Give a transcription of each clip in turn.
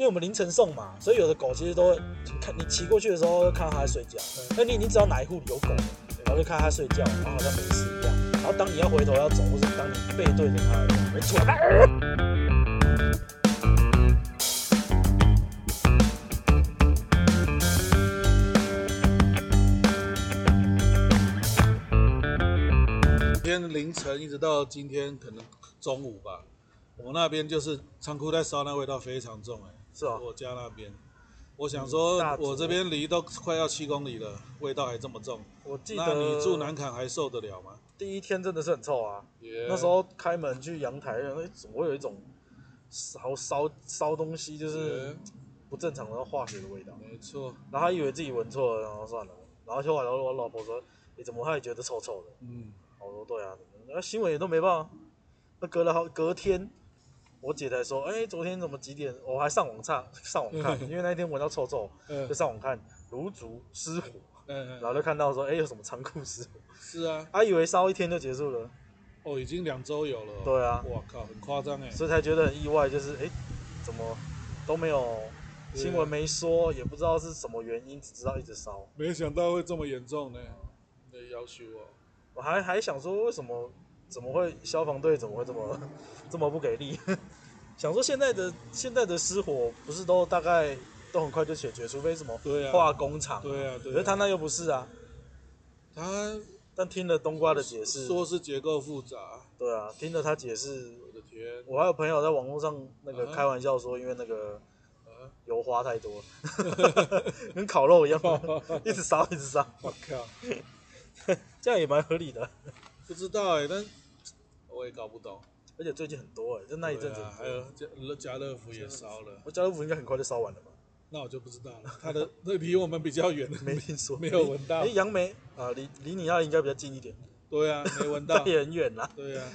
因为我们凌晨送嘛，所以有的狗其实都会看你骑过去的时候，看到它在睡觉。那你你只要哪一户有狗，然后就看它睡觉，然后好像没事一样。然后当你要回头要走，或是当你背对着它，没错。今天凌晨一直到今天可能中午吧，我们那边就是仓库在烧，那味道非常重哎。是啊，我家那边，我想说，我这边离都快要七公里了，味道还这么重。我记得，那你住南坎还受得了吗？第一天真的是很臭啊，yeah. 那时候开门去阳台，哎，怎么会有一种烧烧烧东西，就是不正常的化学的味道。没错，然后他以为自己闻错了，然后算了，然后后来我老婆说，你怎么他也觉得臭臭的？嗯，我说对啊，那新闻也都没报，那隔了好隔天。我姐才说，哎、欸，昨天怎么几点？我还上网查，上网看，因为那一天闻到臭臭，就上网看炉烛失火，然后就看到说，哎、欸，有什么仓库失火？是啊，他以为烧一天就结束了，哦，已经两周有了。对啊，哇靠，很夸张哎，所以才觉得很意外，就是哎、欸，怎么都没有新闻没说，也不知道是什么原因，只知道一直烧。没想到会这么严重呢，那要求我，我还还想说为什么。怎么会消防队怎么会这么 这么不给力？想说现在的现在的失火不是都大概都很快就解决，除非什么化工厂，对啊，对啊，可是他那又不是啊。他但听了冬瓜的解释，说是结构复杂。对啊，听了他解释，我的天！我还有朋友在网络上那个开玩笑说，因为那个油花太多，跟烤肉一样，一直烧一直烧。我靠，这样也蛮合理的。不知道哎、欸，但。我也搞不懂，而且最近很多哎、欸，就那一阵子、啊，还有家家乐福也烧了，我家乐福应该很快就烧完了吧？那我就不知道了，他的那离我们比较远，没听说，没有闻到。哎、欸，杨梅啊，离离你那里应该比较近一点。对啊，没闻 到，也很远啦。对啊，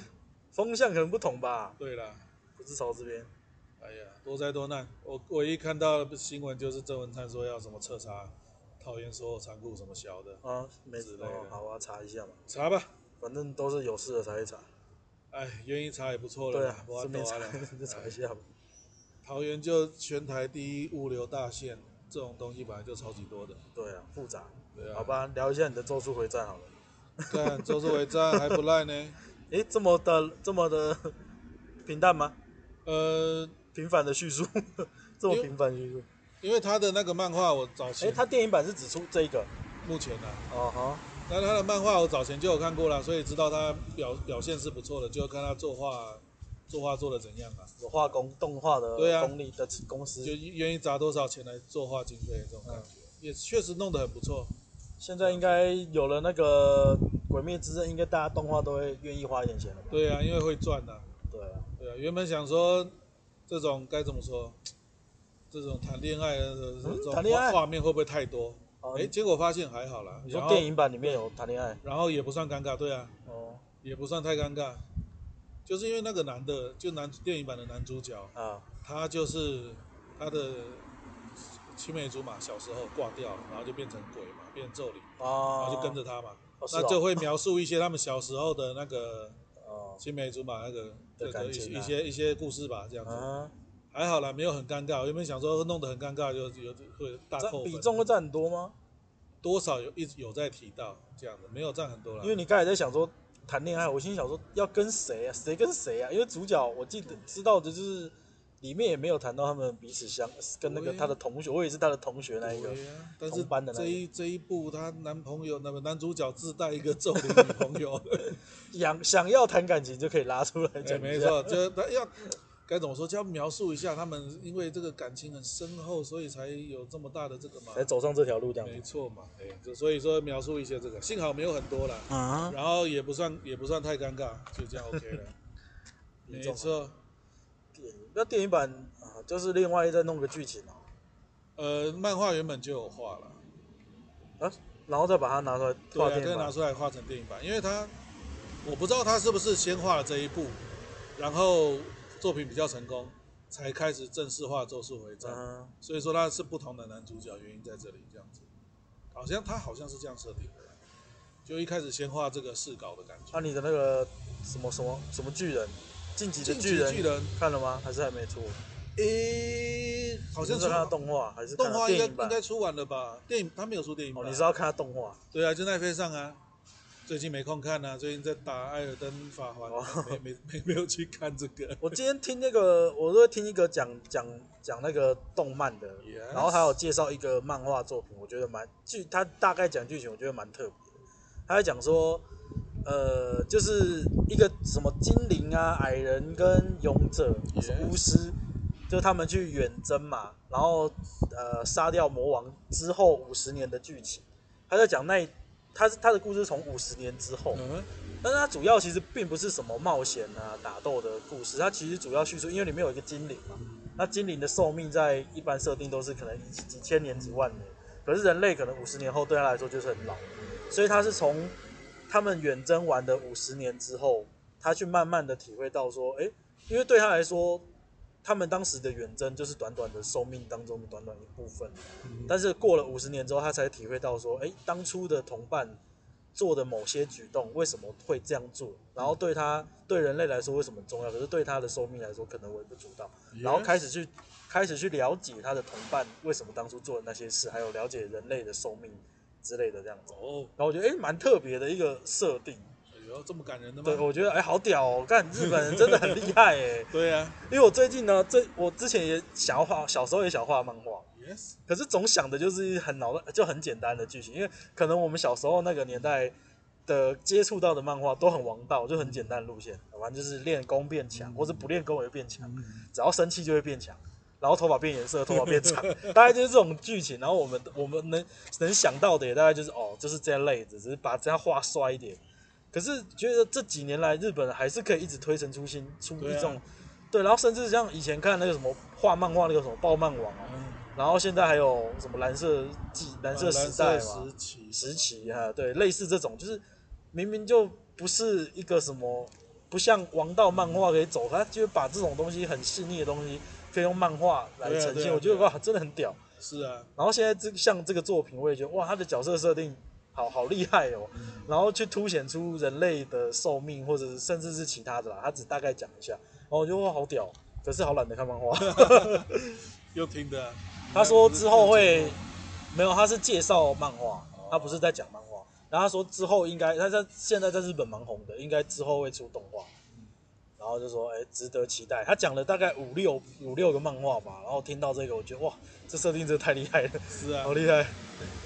风向可能不同吧？对啦，不是朝这边。哎呀，多灾多难，我唯一看到的新闻就是郑文灿说要什么彻查讨厌所有仓库什么小的啊，没之类的。好，我要查一下嘛。查吧，反正都是有事的才会查。哎，愿意查也不错了。对啊，顺便查，就查一下吧。桃园就全台第一物流大县，这种东西本来就超级多的。对啊，复杂。对啊。好吧，聊一下你的咒术回战好了。看咒术回战还不赖呢。哎，这么的这么的 平淡吗？呃，平凡的叙述，这么平凡叙述。因为他的那个漫画我早期。哎，他电影版是只出这一个。目前呢、啊。哦哈。但他的漫画我早前就有看过了，所以知道他表表现是不错的，就看他作画，作画做的怎样啊？有画工动画的功力的公司，就愿意砸多少钱来作画经费这种感觉，嗯、也确实弄得很不错。现在应该有了那个《鬼灭之刃》，应该大家动画都会愿意花一点钱了吧？对啊，因为会赚的。对啊，对啊，原本想说这种该怎么说，这种谈恋爱的这种画面会不会太多？哎、欸，结果发现还好啦。你说电影版里面有谈恋爱，然后也不算尴尬，对啊，哦，也不算太尴尬，就是因为那个男的，就男电影版的男主角啊，他就是他的青梅竹马，小时候挂掉了，然后就变成鬼嘛，变咒灵，啊，然后就跟着他嘛，哦、那就会描述一些他们小时候的那个青梅竹马那个这个一些一些一些故事吧，这样子。啊还好啦，没有很尴尬。我原本想说弄得很尴尬，就有会大扣分。比重会占很多吗？多少有一直有在提到这样的，没有占很多啦。因为你刚才在想说谈恋爱，我心想说要跟谁啊？谁跟谁啊？因为主角我记得知道的就是里面也没有谈到他们彼此相跟那个他的同学，我也是他的同学那一个。但是这一这一部他男朋友那个男主角自带一个咒灵女朋友，想想要谈感情就可以拉出来讲。欸，没错，就他要。该怎么说？就要描述一下他们，因为这个感情很深厚，所以才有这么大的这个嘛，才走上这条路这样。没错嘛，哎，就所以说描述一些这个，幸好没有很多了，啊，然后也不算也不算太尴尬，就这样 OK 了。没错，电影那电影版啊，就是另外再弄个剧情哦。呃，漫画原本就有画了，啊，然后再把它拿出来画电影，对，再拿出来画成电影版，因为它我不知道他是不是先画了这一部，然后。作品比较成功，才开始正式化《咒术回战》嗯，所以说他是不同的男主角，原因在这里这样子，好像他好像是这样设定的，就一开始先画这个试稿的感觉。啊，你的那个什么什么什么巨人，晋级的巨人，巨人看了吗？还是还没出？诶，好像是看他动画还是动画？应该应该出完了吧？电影他没有出电影版。哦，你是要看他动画？对啊，就奈飞上啊。最近没空看啊，最近在打《艾尔登法环》哦，没没没 没有去看这个。我今天听那个，我都会听一个讲讲讲那个动漫的，Yes. 然后还有介绍一个漫画作品，我觉得蛮剧，他大概讲剧情，我觉得蛮特别的。他在讲说，呃，就是一个什么精灵啊、矮人跟勇者、巫师.就他们去远征嘛，然后呃杀掉魔王之后五十年的剧情。他在讲那。他是他的故事从五十年之后，嗯。但是他主要其实并不是什么冒险啊、打斗的故事，它其实主要叙述，因为里面有一个精灵嘛，那精灵的寿命在一般设定都是可能几几千年、几万年，可是人类可能五十年后对他来说就是很老，所以他是从他们远征完的五十年之后，他去慢慢的体会到说，哎，因为对他来说。他们当时的远征就是短短的寿命当中的短短一部分，但是过了五十年之后，他才体会到说，哎，当初的同伴做的某些举动为什么会这样做，然后对他对人类来说为什么重要，可是对他的寿命来说可能微不足道，然后开始去开始去了解他的同伴为什么当初做的那些事，还有了解人类的寿命之类的这样子。哦，然后我觉得哎，蛮特别的一个设定。这么感人的吗？对，我觉得哎，好屌哦！看日本人真的很厉害哎。对呀、啊，因为我最近呢，这我之前也想要画，小时候也想画漫画。Yes。可是总想的就是很脑就很简单的剧情，因为可能我们小时候那个年代的接触到的漫画都很王道，就很简单的路线，反正就是练功变强，或者不练功也会变强，只要生气就会变强，然后头发变颜色，头发变长，大概就是这种剧情。然后我们我们能能想到的也大概就是哦，就是这样类子，只是把这样画帅一点。可是觉得这几年来，日本还是可以一直推陈出新，出一种对、啊，对，然后甚至像以前看那个什么画漫画那个什么爆漫王啊、嗯，然后现在还有什么蓝色季、蓝色时代嘛，时期，时期哈，对，类似这种，就是明明就不是一个什么，不像王道漫画可以走，他就把这种东西很细腻的东西，可以用漫画来呈现，对啊啊，我觉得哇，真的很屌。是啊，然后现在这像这个作品，我也觉得哇，他的角色设定。好 好厉害哦，然后去凸显出人类的寿命，或者是甚至是其他的啦，他只大概讲一下，然后我觉得哇好屌，可是好懒得看漫画。又听的，他说之后会没有，他是介绍漫画，他不是在讲漫画。然后他说之后应该他在现在在日本蛮红的，应该之后会出动画。然后就说哎，值得期待。他讲了大概五六五六个漫画吧，然后听到这个，我觉得哇，这设定真的太厉害了，是啊，好厉害。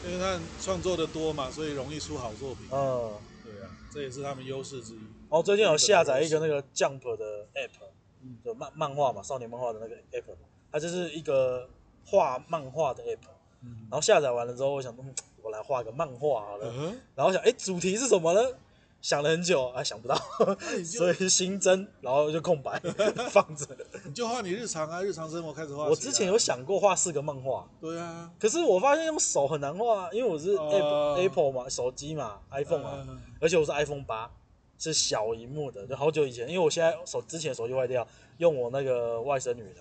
因为他创作的多嘛，所以容易出好作品。嗯，对啊，这也是他们优势之一。哦，最近有下载一个那个 Jump 的 App，就漫漫画嘛，少年漫画的那个 App，它就是一个画漫画的 App。然后下载完了之后，我想，嗯，我来画个漫画好了。然后想，哎，主题是什么呢？想了很久，啊，想不到，所以新增，然后就空白 放着。你就画你日常啊，日常生活开始画。我之前有想过画四个漫画。对啊。可是我发现用手很难画，因为我是 Apple、uh, Apple 嘛，手机嘛，iPhone 嘛，uh, 而且我是 iPhone 八，是小萤幕的，就好久以前，因为我现在手之前手机坏掉，用我那个外甥女的，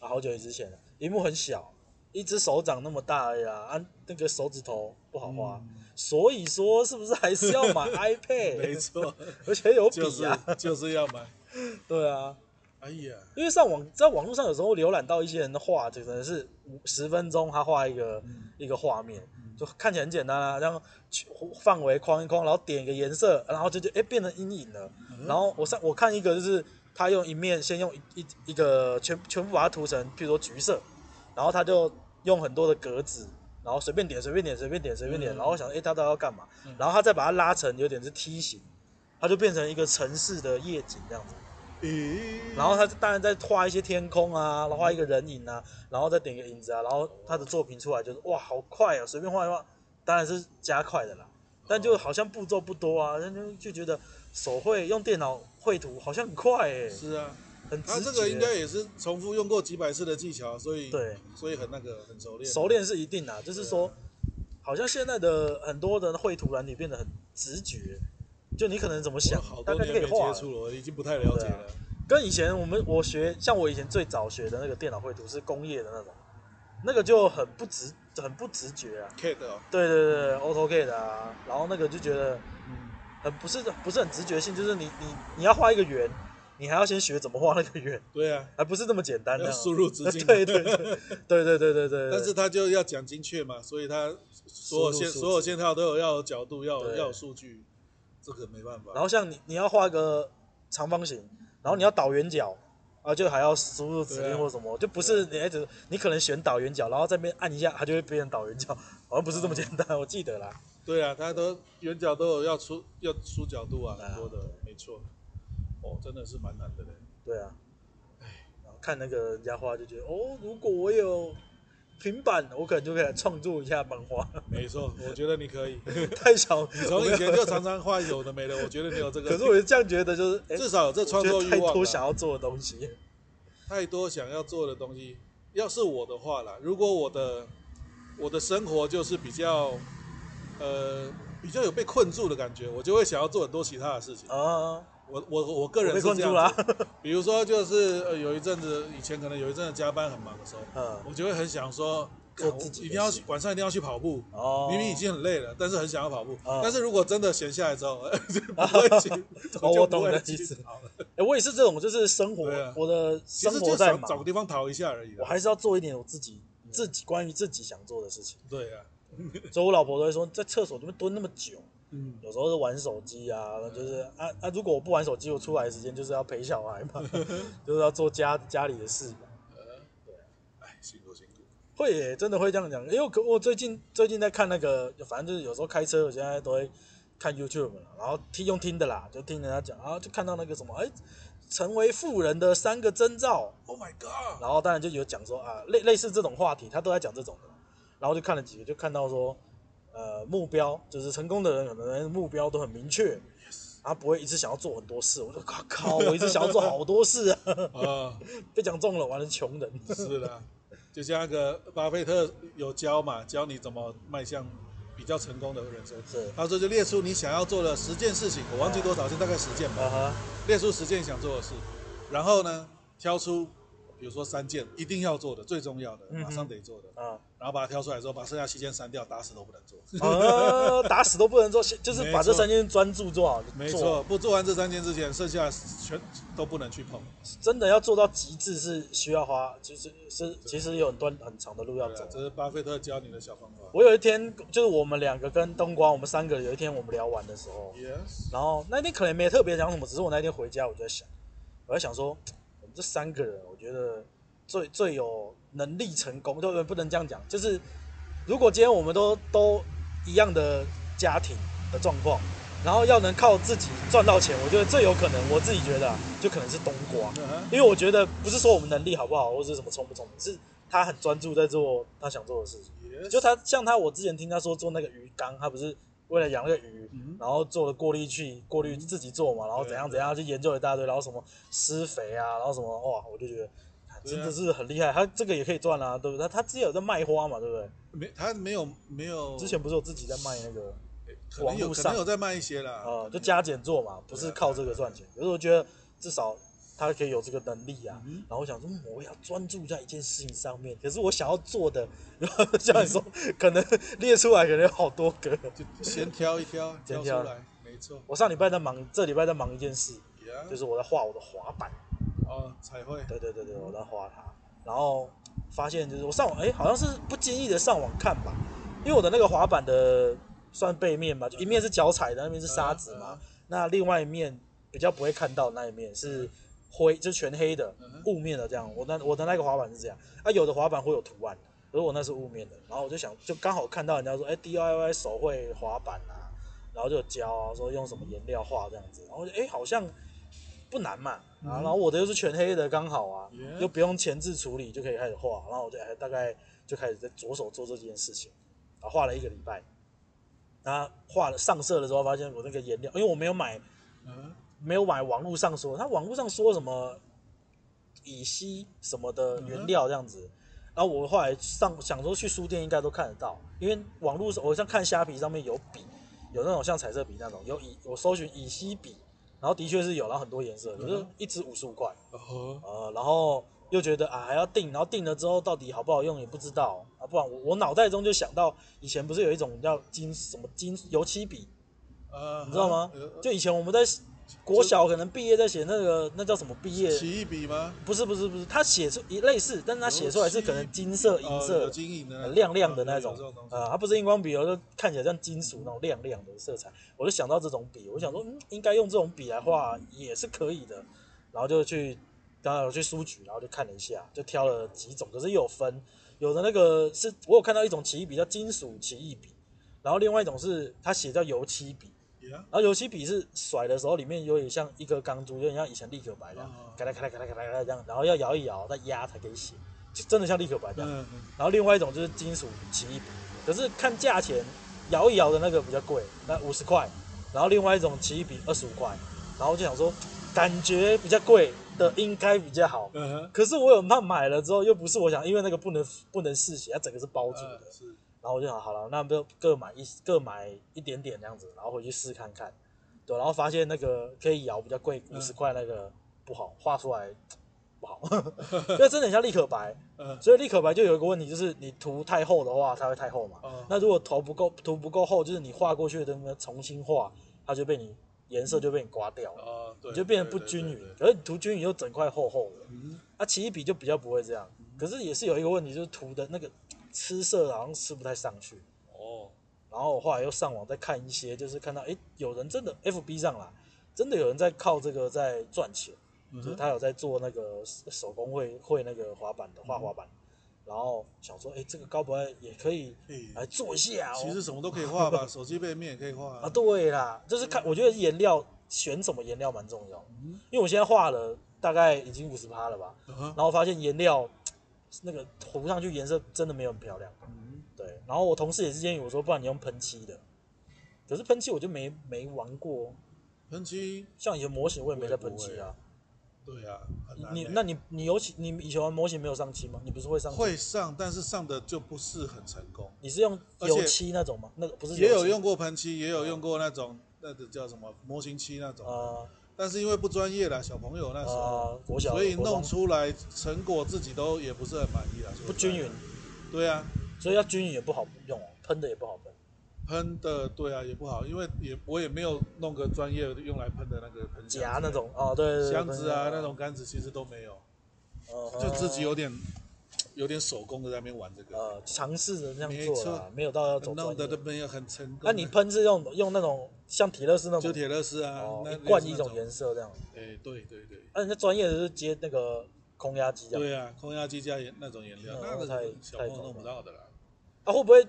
啊，好久之前了，萤幕很小，一只手掌那么大呀，啊，那个手指头不好画。嗯所以说，是不是还是要买 iPad？没错，而且有笔啊，就是，就是要买。对啊，哎呀，因为上网在网络上有时候浏览到一些人的画，就可能是十分钟他画一个、嗯、一个画面，就看起来很简单啊，这样范围框一框，然后点一个颜色，然后就就哎变成阴影了。嗯、然后我上我看一个就是他用一面先用一一一个全全部把它涂成，譬如说橘色，然后他就用很多的格子。然后随便点，随便点，随便点，随便点，然后我想，哎，他到底要干嘛？然后他再把它拉成有点是梯形，它就变成一个城市的夜景这样子。然后他当然再画一些天空啊，然后画一个人影啊，然后再点个影子啊，然后他的作品出来就是哇，好快啊！随便画一画，当然是加快的啦，但就好像步骤不多啊，人就就觉得手绘用电脑绘图好像很快哎。是啊。他这个应该也是重复用过几百次的技巧，所以对，所以很那个很熟练。熟练是一定的，就是说，好像现在的很多的绘图软体变得很直觉，就你可能怎么想，大概可以画。接触了，我已经不太了解了。跟以前我们我学，像我以前最早学的那个电脑绘图是工业的那种，那个就很不直，很不直觉啊。CAD 哦。对对对，AutoCAD 啊，然后那个就觉得，嗯，很不是不是很直觉性，就是你你你要画一个圆。你还要先学怎么画那个圆。对啊，还不是这么简单的。输入直径。对对对对对对对对。但是他就要讲精确嘛，所以他所有线所有线条都有要有角度，要有要有数据，这个没办法。然后像你你要画个长方形，然后你要倒圆角。啊，就还要输入指令或什么，啊、就不是你一直你可能选倒圆角，然后这边按一下，它就会变成倒圆角，好像不是这么简单，嗯、我记得啦。对啊，它都圆角都有要出要出角度啊，很多的，没错。哦，真的是蛮难的嘞。对啊。然后，看那个人家画就觉得，哦，如果我有平板，我可能就可以来创作一下漫画。没错，我觉得你可以。太小，你从以前就常常画有的没的，我觉得你有这个。可是我是这样觉得，就是、欸、至少有这创作欲望。太多想要做的东西，太多想要做的东西。要是我的话啦，如果我的我的生活就是比较呃比较有被困住的感觉，我就会想要做很多其他的事情啊。我我我个人是这样子，比如说就是呃有一阵子以前可能有一阵子加班很忙的时候，嗯，我就会很想说我自己一定要晚上一定要去跑步，哦，明明已经很累了，但是很想要跑步，但是如果真的闲下来之后，不会 去，我懂了意思。哎，我也是这种，就是生活，我的生活在忙，找个地方逃一下而已。我还是要做一点我自己自己关于自己想做的事情。对啊，所以我老婆都会说，在厕所里面蹲那么久。嗯，有时候是玩手机啊，就是啊啊，如果我不玩手机，我出来的时间就是要陪小孩嘛，就是要做家家里的事嘛。对，哎，辛苦辛苦。会耶，真的会这样讲。因为可我最近最近在看那个，反正就是有时候开车，我现在都会看 YouTube，然后听用听的啦，就听人家讲，然后就看到那个什么，哎，成为富人的三个征兆。Oh my god！然后当然就有讲说啊，类类似这种话题，他都在讲这种的。然后就看了几个，就看到说。呃，目标就是成功的人，有的人目标都很明确，他不会一直想要做很多事。我说靠靠，我一直想要做好多事啊！啊，被讲中了，完了穷人。是的，就像那个巴菲特有教嘛，教你怎么迈向比较成功的人生。是，他说就列出你想要做的十件事情，我忘记多少，就大概十件吧。啊、列出十件想做的事，然后呢，挑出。比如说三件一定要做的、最重要的、马上得做的，啊，然后把它挑出来之后，把剩下七件删掉，打死都不能做。呃，打死都不能做，就是把这三件专注做好。没错，不做完这三件之前，剩下全都不能去碰。真的要做到极致是需要花，其实是其实有很多很长的路要走。这是巴菲特教你的小方法。我有一天就是我们两个跟冬瓜，我们三个有一天我们聊完的时候然后那天可能没特别讲什么，只是我那天回家我就在想，我在想说。这三个人，我觉得最最有能力成功，对不对？不能这样讲，就是如果今天我们都都一样的家庭的状况，然后要能靠自己赚到钱，我觉得最有可能，我自己觉得啊，就可能是冬瓜，因为我觉得不是说我们能力好不好，或者什么聪不聪明，是他很专注在做他想做的事情。就他像他，我之前听他说做那个鱼缸，他不是。为了养那个鱼，然后做了过滤器，过滤自己做嘛，然后怎样怎样，去研究一大堆，然后什么施肥啊，然后什么哇，我就觉得真的是很厉害。他这个也可以赚啊，对不对？他他之前有在卖花嘛，对不对？没，他没有没有。之前不是有自己在卖那个网络上，可能有在卖一些啦。呃，就加减做嘛，不是靠这个赚钱。可是我觉得至少。他可以有这个能力啊，然后我想说，我要专注在一件事情上面。可是我想要做的，然后像你说，可能列出来可能有好多个，就先挑一挑，挑出来。没错。我上礼拜在忙，这礼拜在忙一件事，就是我在画我的滑板。哦，彩绘。对对对对，我在画它，然后发现就是我上网，哎，好像是不经意的上网看吧，因为我的那个滑板的算背面吧，就一面是脚踩的，那边是沙子嘛，那另外一面比较不会看到那一面是。灰就是全黑的雾面的这样，我那我的那个滑板是这样，啊有的滑板会有图案，可是我那是雾面的，然后我就想就刚好看到人家说，哎 DIY 手绘滑板啊，然后就教啊说用什么颜料画这样子，然后哎好像不难嘛，啊然后我的又是全黑的刚好啊，又不用前置处理就可以开始画，然后我就哎大概就开始在着手做这件事情，啊画了一个礼拜，然后画了上色的时候发现我那个颜料，因为我没有买，嗯。没有买网络上说，他网络上说什么乙烯什么的原料这样子，然后我后来上想说去书店应该都看得到，因为网络上我像看虾皮上面有笔，有那种像彩色笔那种，有乙我搜寻乙烯笔，然后的确是有，然后很多颜色，就是一支五十五块，呃，然后又觉得啊还要订，然后订了之后到底好不好用也不知道啊，不然我我脑袋中就想到以前不是有一种叫金什么金油漆笔，你知道吗？就以前我们在。国小可能毕业在写那个那叫什么毕业？奇异笔吗？不是不是不是，他写出一类似，但是他写出来是可能金色、银色、亮亮的那种啊，它不是荧光笔，就看起来像金属那种亮亮的色彩。我就想到这种笔，我想说，嗯，应该用这种笔来画也是可以的，然后就去，刚刚我去书局，然后就看了一下，就挑了几种，可是又有分，有的那个是我有看到一种奇异笔叫金属奇异笔。然后另外一种是它写叫油漆笔.然后油漆笔是甩的时候里面有点像一颗钢珠，有点像以前立可白这样，咔啦咔啦咔啦咔啦这样，然后要摇一摇再压才可以写，就真的像立可白这样。Uh. 然后另外一种就是金属奇异笔，可是看价钱，摇一摇的那个比较贵，那五十块，然后另外一种奇异笔二十五块，然后就想说感觉比较贵的应该比较好，uh huh. 可是我有怕买了之后又不是我想，因为那个不能不能试写，它整个是包住的。Uh. 然后我就想好了，那就各买一各买一点点这样子，然后回去试看看，对，然后发现那个可以摇比较贵五十块那个不好，画出来不好，因为真的很像立可白，所以立可白就有一个问题，就是你涂太厚的话，它会太厚嘛。那如果涂不够涂不够厚，就是你画过去的那个重新画，它就被你颜色就被你刮掉了，你就变得不均匀。可是你涂均匀又整块厚厚的，啊，奇异笔就比较不会这样，可是也是有一个问题，就是涂的那个。吃色好像吃不太上去。哦，然后我后来又上网再看一些，就是看到哎，有人真的 FB 上啦，真的有人在靠这个在赚钱，就是他有在做那个手工会会那个滑板的画滑板，嗯、然后想说哎，这个高不会也可以来做一下，哦。其实什么都可以画吧，手机背面也可以画啊。啊对啦，就是看我觉得颜料选什么颜料蛮重要，嗯、因为我现在画了大概已经五十趴了吧，嗯、然后发现颜料。那个涂上去颜色真的没有很漂亮，嗯，对。然后我同事也是建议我说，不然你用喷漆的。可是喷漆我就没没玩过，喷漆像以前模型我也没在喷漆啊。对啊，你那你你尤其你以前玩模型没有上漆吗？你不是会上？会上，但是上的就不是很成功。你是用油漆那种吗？那个不是。也有用过喷漆，也有用过那种那个叫什么模型漆那种啊。但是因为不专业啦，小朋友那时候，所以弄出来成果自己都也不是很满意啦，不均匀。对啊，所以要均匀也不好用，喷的也不好喷。喷的对啊也不好，因为也我也没有弄个专业用来喷的那个喷夹那种哦，对，箱子啊那种杆子其实都没有，就自己有点有点手工的在那边玩这个，呃，尝试着这样做啊，没有到要。弄的都没有很成功。那你喷是用用那种？像铁乐士那种，就铁乐士啊，一罐一种颜色这样。哎，对对对。那人家专业的是接那个空压机。对啊，空压机加颜那种颜料，那个太小朋友弄不到的啦。啊，会不会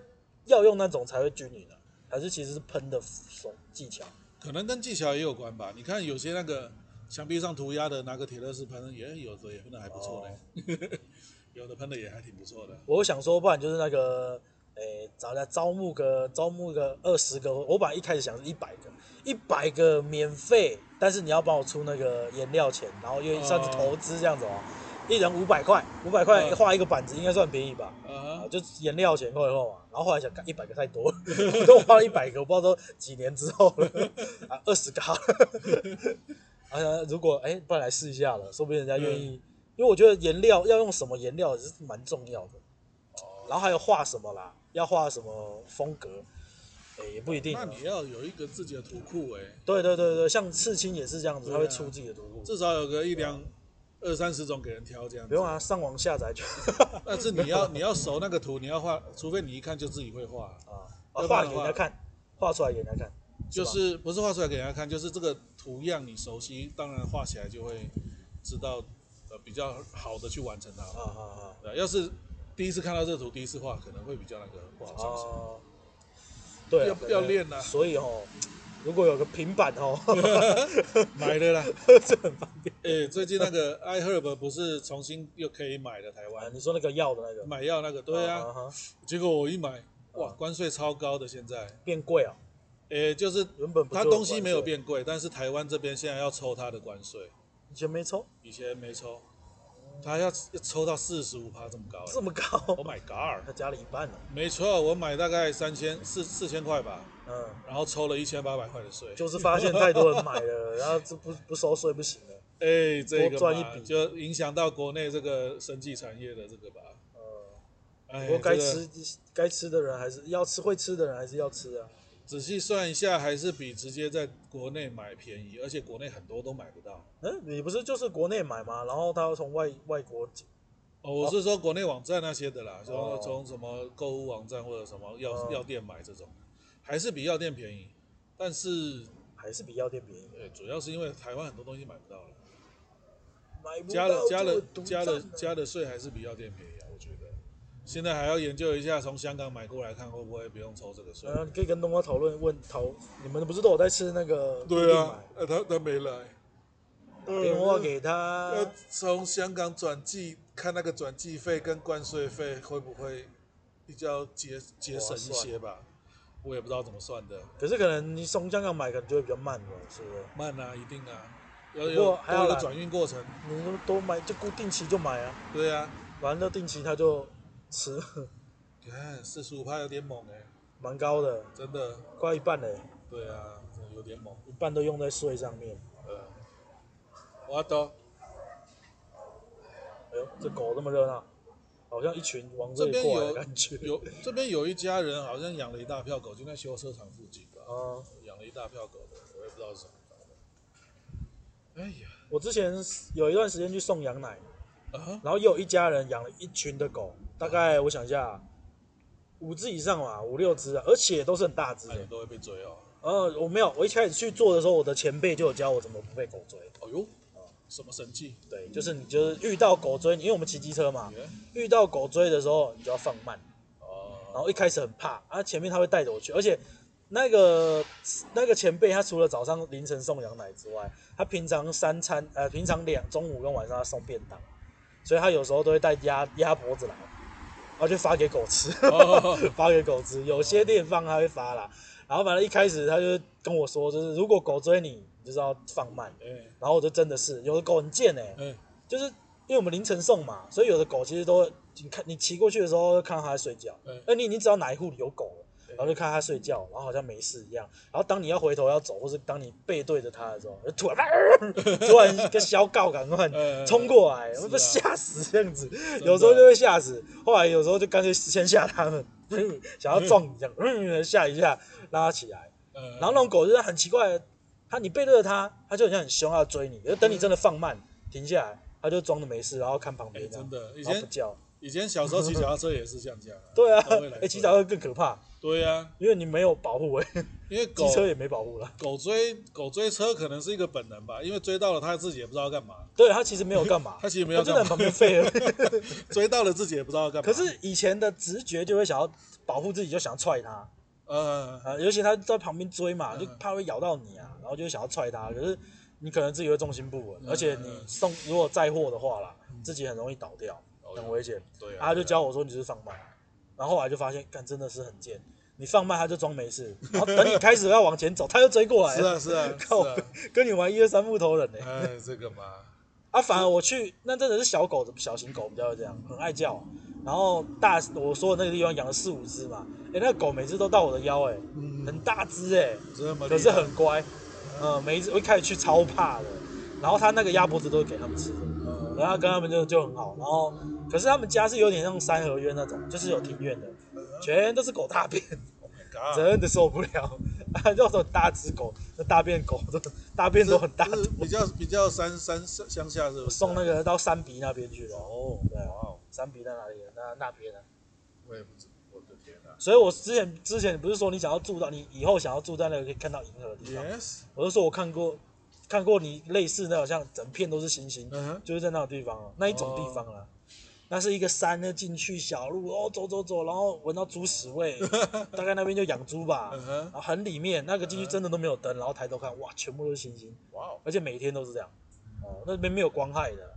要用那种才会均匀呢？还是其实是喷的手技巧？可能跟技巧也有关吧。你看有些那个墙壁上涂鸦的，拿个铁乐士喷，也有的也喷的还不错嘞。有的喷的也还挺不错的。我想说，不然就是那个。诶，找来招募个招募个二十个，我本来一开始想是一百个，一百个免费，但是你要帮我出那个颜料钱，然后因为算是投资这样子哦，一人五百块，五百块画一个板子应该算便宜吧？啊，就颜料钱够以后嘛，然后后来想干一百个太多，我 都花了一百个，我不知道都几年之后了啊，二十个好了，啊，如果诶，不然来试一下了，说不定人家愿意，因为我觉得颜料要用什么颜料是蛮重要的，然后还有画什么啦。要画什么风格？哎、欸，也不一定。那你要有一个自己的图库哎。对对对对，像刺青也是这样子，他、啊、会出自己的图库。至少有个一两、二三十种给人挑这样子。不用啊，上网下载就。但是你要你要熟那个图，你要画，除非你一看就自己会画啊。画给人家看，画出来给人家看。就是不是画出来给人家看，就是这个图样你熟悉，当然画起来就会知道呃比较好的去完成它。啊啊啊！对，要是。第一次看到这个图，第一次画可能会比较那个不好上手。对，要要练呐。所以哦，如果有个平板哦，买的啦，这很方便。哎，最近那个 iHerb 不是重新又可以买了台湾？你说那个药的那个？买药那个？对啊。结果我一买，哇，关税超高的，现在变贵啊。哎，就是原本它东西没有变贵，但是台湾这边现在要抽它的关税。以前没抽？以前没抽。他要要抽到四十五趴这么高，这么高？Oh my god！他加了一半了。没错，我买大概三千四四千块吧，嗯，然后抽了一千八百块的税。就是发现太多人买了，然后这不不收税不行了。哎，这个赚一笔就影响到国内这个生技产业的这个吧。呃，不过该吃该吃的人还是要吃，会吃的人还是要吃啊。仔细算一下，还是比直接在国内买便宜，而且国内很多都买不到。嗯，你不是就是国内买吗？然后他要从外外国进。哦，我是说国内网站那些的啦，说从什么购物网站或者什么药、哦、药店买这种，还是比药店便宜，但是还是比药店便宜。对，主要是因为台湾很多东西买不到了，买不到加了加了加了加了税还是比药店便宜。现在还要研究一下，从香港买过来看会不会不用抽这个税。啊，你可以跟东哥讨论问讨，你们不是都有在吃那个？对啊，呃、啊，他他没来，打电话给他，要从香港转寄。看那个转寄费跟关税费会不会比较节节省一些吧？我也不知道怎么算的。可是可能你从香港买可能就会比较慢了，是不是？慢啊，一定啊。要有还有个转运过程。你都都买就固定期就买啊。对啊，完了定期他就吃。你 看四十五趴有点猛哎、欸，蛮高的，真的，快一半嘞、欸。对啊，有点猛，一半都用在税上面。呃，我懂。哎呦，这狗这么热闹，好像一群往这里过来的感觉。有，有这边有一家人好像养了一大票狗，就在修车厂附近吧。啊，养了一大票狗的，我也不知道是什么。哎呀，我之前有一段时间去送羊奶，啊，然后又有一家人养了一群的狗，大概我想一下，五只以上嘛，五六只啊，而且都是很大只的。都会被追哦。呃，我没有，我一开始去做的时候，我的前辈就有教我怎么不被狗追。哎呦。什么神器？对，就是你就是遇到狗追，因为我们骑机车嘛.遇到狗追的时候，你就要放慢。哦。Oh. 然后一开始很怕，啊，前面他会带着我去，而且那个那个前辈他除了早上凌晨送羊奶之外，他平常三餐呃平常两中午跟晚上他送便当，所以他有时候都会带鸭鸭脖子来，然后就发给狗吃，oh. 发给狗吃。有些地方他会发啦，然后反正一开始他就跟我说，就是如果狗追你。你就是要放慢，嗯然后我就真的是有的狗很贱哎，就是因为我们凌晨送嘛，所以有的狗其实都你看你骑过去的时候，看到它在睡觉，哎，你你只要哪一户有狗，然后就看它睡觉，然后好像没事一样，然后当你要回头要走，或是当你背对着它的时候，就突然 突然一个小狗赶快冲过来，我被吓死这样子，有时候就会吓死，后来有时候就干脆先吓它们，想要撞你这样，嗯，吓一下拉它起来，然后那种狗就是很奇怪。它你背对着它，它就好像很凶，要追你。就等你真的放慢，停下来，它就装的没事，然后看旁边。真的，以前不叫。以前小时候骑脚踏车也是这样讲。对啊，哎，骑脚踏车更可怕。对啊，因为你没有保护哎，因为机车也没保护了。狗追狗追车可能是一个本能吧，因为追到了他自己也不知道干嘛。对，他其实没有干嘛，他其实没有干嘛，就在旁边废了。追到了自己也不知道干嘛。可是以前的直觉就会想要保护自己，就想要踹他。呃呃，尤其他在旁边追嘛，就怕会咬到你啊。然后就想要踹他，可是你可能自己会重心不稳，而且你送如果载货的话啦，自己很容易倒掉，很危险。对啊，他就教我说你就是放慢，然后后来就发现，干真的是很贱，你放慢他就装没事，然后等你开始要往前走，他又追过来。是啊 是啊，靠，跟你玩一二三木头人呢。哎，这个嘛，啊，反而我去那真的是小狗，小型狗比较这样，很爱叫。然后大我说的那个地方养了四五只嘛，哎，那个狗每次都到我的腰，哎，很大只哎，可是很乖。嗯，每一次我一开始去超怕的，然后他那个鸭脖子都是给他们吃的，嗯，然后跟他们就就很好，然后可是他们家是有点像三合院那种，就是有庭院的，全都是狗大便，Oh my God，真的受不了，啊，就说大只狗，那大便狗都大便都很大，比较比较山山乡下是不？送那个到山鼻那边去了，哦，对，山鼻在哪里？那那边呢？我也不知。我的天哪所以，我之前之前不是说你想要住到你以后想要住在那个可以看到银河的地方？Yes。我就说我看过，看过你类似那好像整片都是星星，嗯就是在那种地方啊，那一种地方啊，那是一个山呢，进去小路哦，走走走，然后闻到猪屎味，大概那边就养猪吧，然后很里面那个进去真的都没有灯，然后抬头看，哇，全部都是星星，哇，哦而且每天都是这样，哦，那边没有光害的。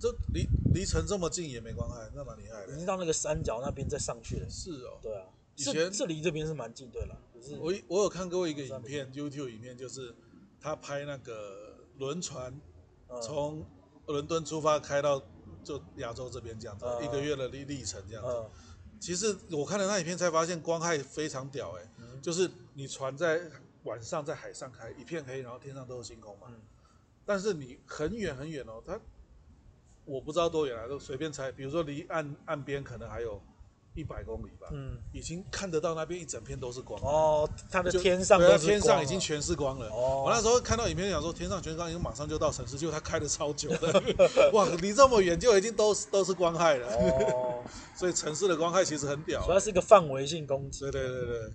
这离离城这么近也没光害，那蛮厉害的。已经到那个山脚那边再上去了。是哦。对啊。以前这离这边是蛮近，对了。我我有看过一个影片，YouTube 影片，就是他拍那个轮船从伦敦出发开到就亚洲这边这样子，嗯、一个月的历历程这样子。嗯、其实我看了那影片才发现光害非常屌哎，嗯、就是你船在晚上在海上开，一片黑，然后天上都是星空嘛。嗯、但是你很远很远哦，它。我不知道多远啊，都随便猜。比如说离岸岸边可能还有一百公里吧，嗯，已经看得到那边一整片都是光哦，它的天上都是天上已经全是光了。哦，我那时候看到影片讲说天上全是光，因为马上就到城市，结果它开的超久的，哇，离这么远就已经都是都是光害了。哦，所以城市的光害其实很屌，主要是一个范围性攻击。对对对对，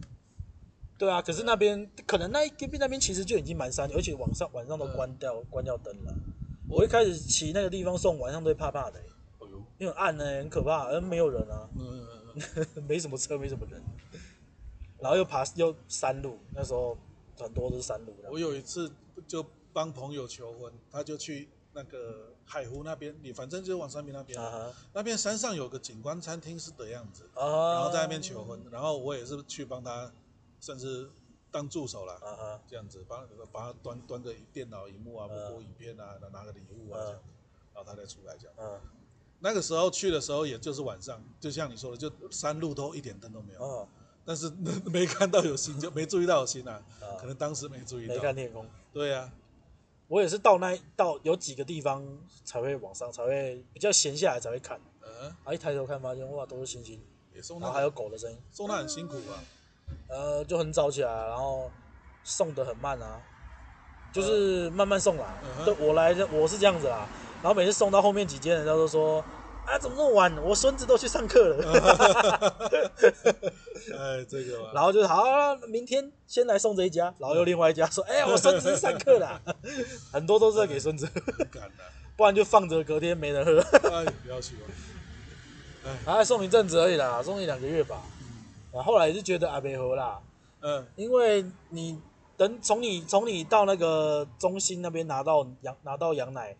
对啊，可是那边可能那一边那边其实就已经蛮山，而且晚上晚上都关掉关掉灯了。我一开始骑那个地方送晚上都会怕怕的，哎呦因为暗呢很可怕，而没有人啊。嗯。没什么车，没什么人，然后又爬又山路，那时候很多都是山路。我有一次就帮朋友求婚，他就去那个海湖那边，你反正就往山边那边，那边山上有个景观餐厅是的样子，啊、然后在那边求婚，然后我也是去帮他，甚至当助手了，啊、哈这样子帮帮他端端个电脑荧幕啊，播播影片啊，拿个礼物啊这样子，然后他再出来这样。啊那个时候去的时候，也就是晚上，就像你说的，就山路都一点灯都没有。哦。但是 没看到有星，就没注意到有星啊。啊。可能当时没注意到。没看天空。对呀、啊。我也是到那到有几个地方才会往上，才会比较闲下来才会看。嗯。啊！一抬头看，发现哇，都是星星。也送那。然后还有狗的声音。送那很辛苦啊。呃，就很早起来，然后送的很慢啊，就是慢慢送啦。嗯、对，我来，我是这样子啦。然后每次送到后面几间，人家都说：“啊，怎么那么晚？我孙子都去上课了。”哎，这个。然后就好，明天先来送这一家，然后又另外一家说：“哎，我孙子上课了。”很多都是在给孙子，不然就放着，隔天没人喝。哎，不要去了。哎，还送一阵子而已啦，送一两个月吧。然后后来就觉得啊，没喝啦。嗯，因为你等从你从你到那个中心那边拿到羊拿到羊奶。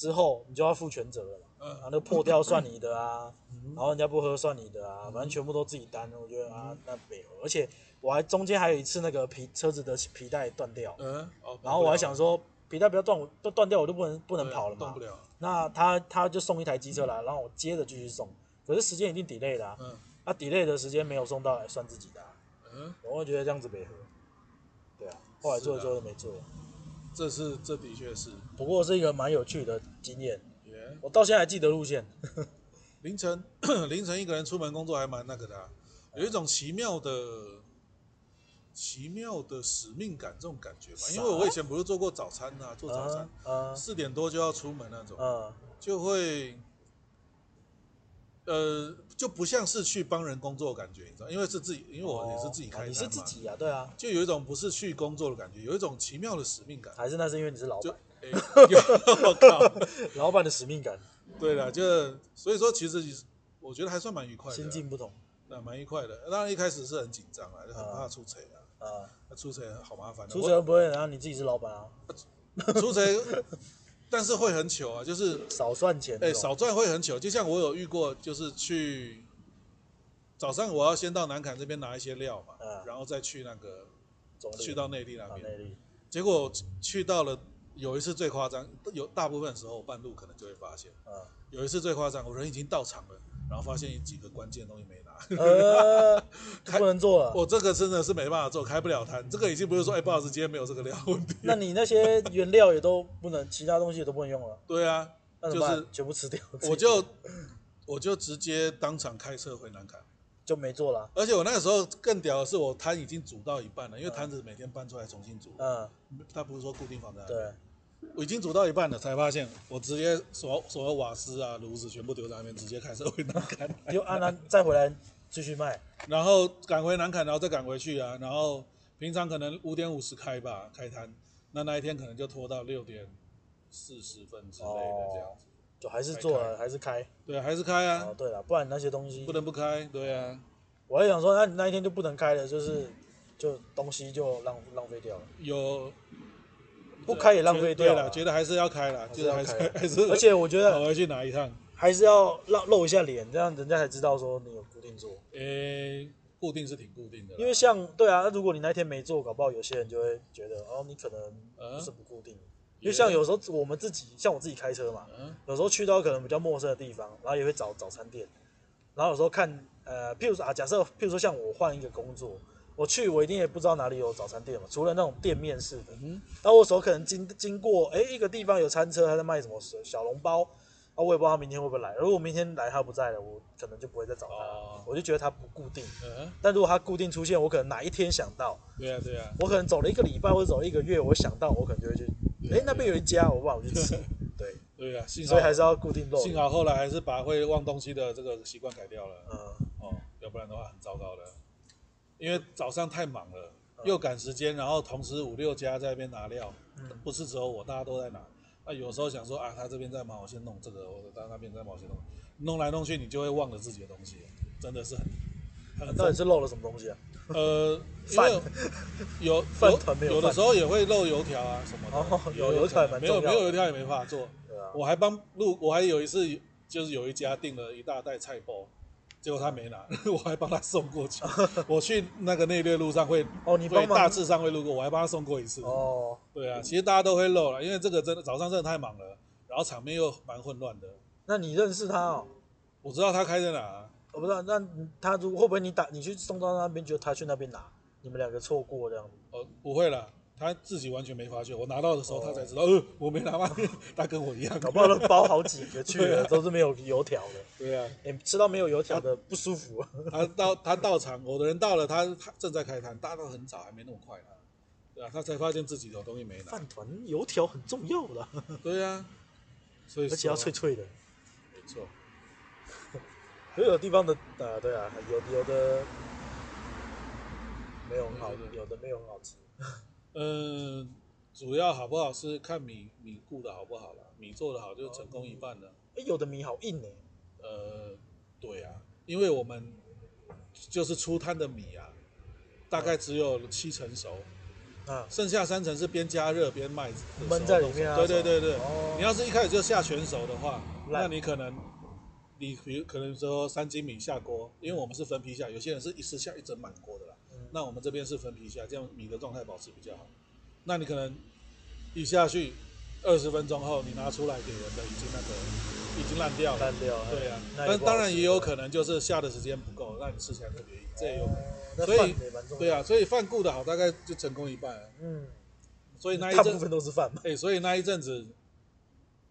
之后你就要负全责了嘛，啊，那个破掉算你的啊，然后人家不喝算你的啊，反正全部都自己担。我觉得啊，那没有，而且我还中间还有一次那个皮车子的皮带断掉，嗯，然后我还想说皮带不要断，我都断掉我就不能不能跑了嘛，动不了。那他他就送一台机车来，然后我接着继续送，可是时间已经 delay 了，嗯，啊 delay 的时间没有送到来算自己的，嗯，我会觉得这样子没喝，对啊，后来做的时候都没做。这是这的确是，不过是一个蛮有趣的经验。我到现在还记得路线。凌晨 凌晨一个人出门工作还蛮那个的，啊，有一种奇妙的奇妙的使命感这种感觉吧。因为我以前不是做过早餐啊，做早餐，四、uh, uh, 点多就要出门那种，uh, 就会。呃，就不像是去帮人工作的感觉，你知道，因为是自己，因为我也是自己开的嘛，你是自己啊，对啊，就有一种不是去工作的感觉，有一种奇妙的使命感。还是那是因为你是老板？我靠，老板的使命感。对了，就所以说，其实我觉得还算蛮愉快的，心境不同，那蛮愉快的。当然一开始是很紧张啊，就很怕出错啊，啊，出错好麻烦。出错不会，然后你自己是老板啊，出错。但是会很糗啊，就是少赚钱。哎，少赚会很糗。就像我有遇过，就是去早上我要先到南坎这边拿一些料嘛，然后再去那个去到内地那边。结果去到了，有一次最夸张，有大部分时候半路可能就会发现。有一次最夸张，我人已经到场了，然后发现有几个关键东西没拿。呃，不能做了。我这个真的是没办法做，开不了摊。这个已经不是说，哎，不好意思，今天没有这个料问题。那你那些原料也都不能，其他东西也都不能用了。对啊，就是全部吃掉。我就我就直接当场开车回南崁，就没做了。而且我那个时候更屌的是，我摊已经煮到一半了，因为摊子每天搬出来重新煮。嗯。他不是说固定放在那。对。我已经煮到一半了，才发现我直接所所有瓦斯啊、炉子全部丢在那边，直接开车回南坎。就按那再回来继续卖，然后赶回南坎，然后再赶回去啊。然后平常可能五点五十开吧，开摊，那那一天可能就拖到六点四十分之类的这样子。就还是做了，还是开。对，还是开啊。哦，对了，不然那些东西不能不开。对啊。我还想说，那你那一天就不能开了，就是就东西就浪浪费掉了。有。不开也浪费掉了，觉得还是要开了，就是还是还是。而且我觉得，我要去拿一趟，还是要露露一下脸，这样人家才知道说你有固定做。诶，固定是挺固定的。因为像对啊，如果你那天没做，搞不好有些人就会觉得哦，你可能不是不固定。因为像有时候我们自己，像我自己开车嘛，有时候去到可能比较陌生的地方，然后也会找早餐店，然后有时候看呃，譬如说啊，假设譬如说像我换一个工作。我去，我一定也不知道哪里有早餐店嘛，除了那种店面式的。嗯，那我手可能经经过，哎，一个地方有餐车，他在卖什么小笼包，啊，我也不知道他明天会不会来。如果明天来他不在了，我可能就不会再找他。哦、我就觉得他不固定。嗯。但如果他固定出现，我可能哪一天想到。对啊对啊。我可能走了一个礼拜或者走了一个月，我想到我可能就会去。哎、欸，那边有一家，我不好去吃。对。对啊，所以还是要固定肉。幸好后来还是把会忘东西的这个习惯改掉了。嗯。哦，要不然的话很糟糕的。因为早上太忙了，又赶时间，然后同时五六家在那边拿料，嗯、不是只有我，大家都在拿。那有时候想说啊，他这边在忙，我先弄这个，或者他那边在忙，我先弄，弄来弄去，你就会忘了自己的东西，真的是很。很到底是漏了什么东西啊？呃，饭有 饭团没有？有的时候也会漏油条啊什么的。哦，有油条蛮重要。没有没有油条也没法做。对啊。我还帮路，我还有一次就是有一家订了一大袋菜包。结果他没拿，我还帮他送过去。我去那个内略路上会哦，你会大致上会路过，我还帮他送过一次。哦，对啊，其实大家都会漏了，因为这个真的早上真的太忙了，然后场面又蛮混乱的。那你认识他哦？我知道他开在哪。我不知道，那他如果会不会你打你去送到那边，觉得他去那边拿，你们两个错过这样子？哦，不会了。他自己完全没发觉，我拿到的时候他才知道，呃，我没拿嘛，他跟我一样，搞不好都包好几个去了，都是没有油条的。对啊，吃到没有油条的不舒服。他到他到场，我的人到了，他他正在开摊，大家都很早，还没那么快呢。对啊，他才发现自己的东西没拿。饭团油条很重要的。对啊，所以而且要脆脆的。没错。所有地方的啊，对啊，有有的没有很好，有的没有很好吃。嗯，主要好不好是看米米顾的好不好了，米做的好就成功一半了。哎、哦，有的米好硬呢。呃，对啊，因为我们就是出摊的米啊，大概只有七成熟，啊，剩下三成是边加热边卖，闷在里面啊。对对对对，哦、你要是一开始就下全熟的话，那你可能你比如可能说三斤米下锅，因为我们是分批下，有些人是一次下一整满锅的啦。那我们这边是分批下，这样米的状态保持比较好。那你可能一下去二十分钟后，你拿出来给人的已经那个已经烂掉了。烂掉。对啊。但当然也有可能就是下的时间不够，让你吃起来特别硬，这也有可能。所以对啊，所以饭顾的好，大概就成功一半。嗯。所以那一阵 大部分都是饭。哎，所以那一阵子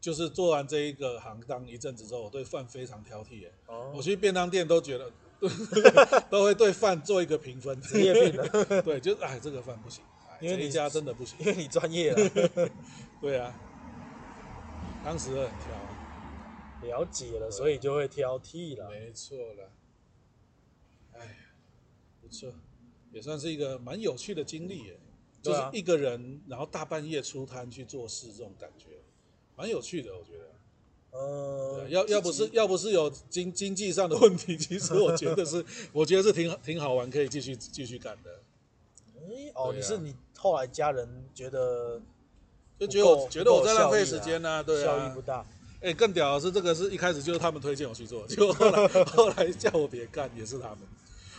就是做完这一个行当一阵子之后，我对饭非常挑剔。哦。我去便当店都觉得。都会对饭做一个评分，职业病的。对，就哎，这个饭不行，因为你家真的不行，因为你专业了。对啊，当时很挑，了解了，所以就会挑剔了。没错了，哎，不错，也算是一个蛮有趣的经历耶，就是一个人，然后大半夜出摊去做事，这种感觉，蛮有趣的，我觉得。呃，要要不是要不是有经经济上的问题，其实我觉得是，我觉得是挺挺好玩，可以继续继续干的。哎，哦，你是你后来家人觉得，就觉得我觉得我在浪费时间呐，对啊，效益不大。哎，更屌的是这个是一开始就是他们推荐我去做，结果后来 后来叫我别干，也是他们，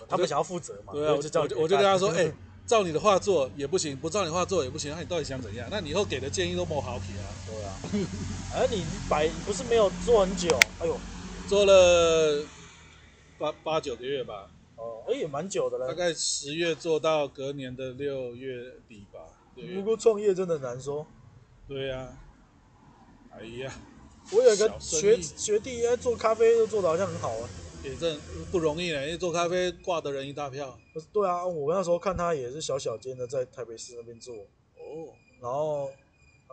他们想要负责嘛，对啊，我就我就跟他说，哎。照你的话做也不行，不照你话做也不行，那你到底想怎样？那你以后给的建议都没好给啊？对啊，而你摆不是没有做很久，哎呦，做了八八九个月吧。哦，哎也蛮久的了。大概十月做到隔年的六月底吧。不过创业真的难说。对呀、啊。哎呀，我有一个学学弟，在做咖啡，都做的好像很好啊。也真不容易呢，因为做咖啡挂的人一大票。对啊，我那时候看他也是小小间的，在台北市那边做。哦。然后，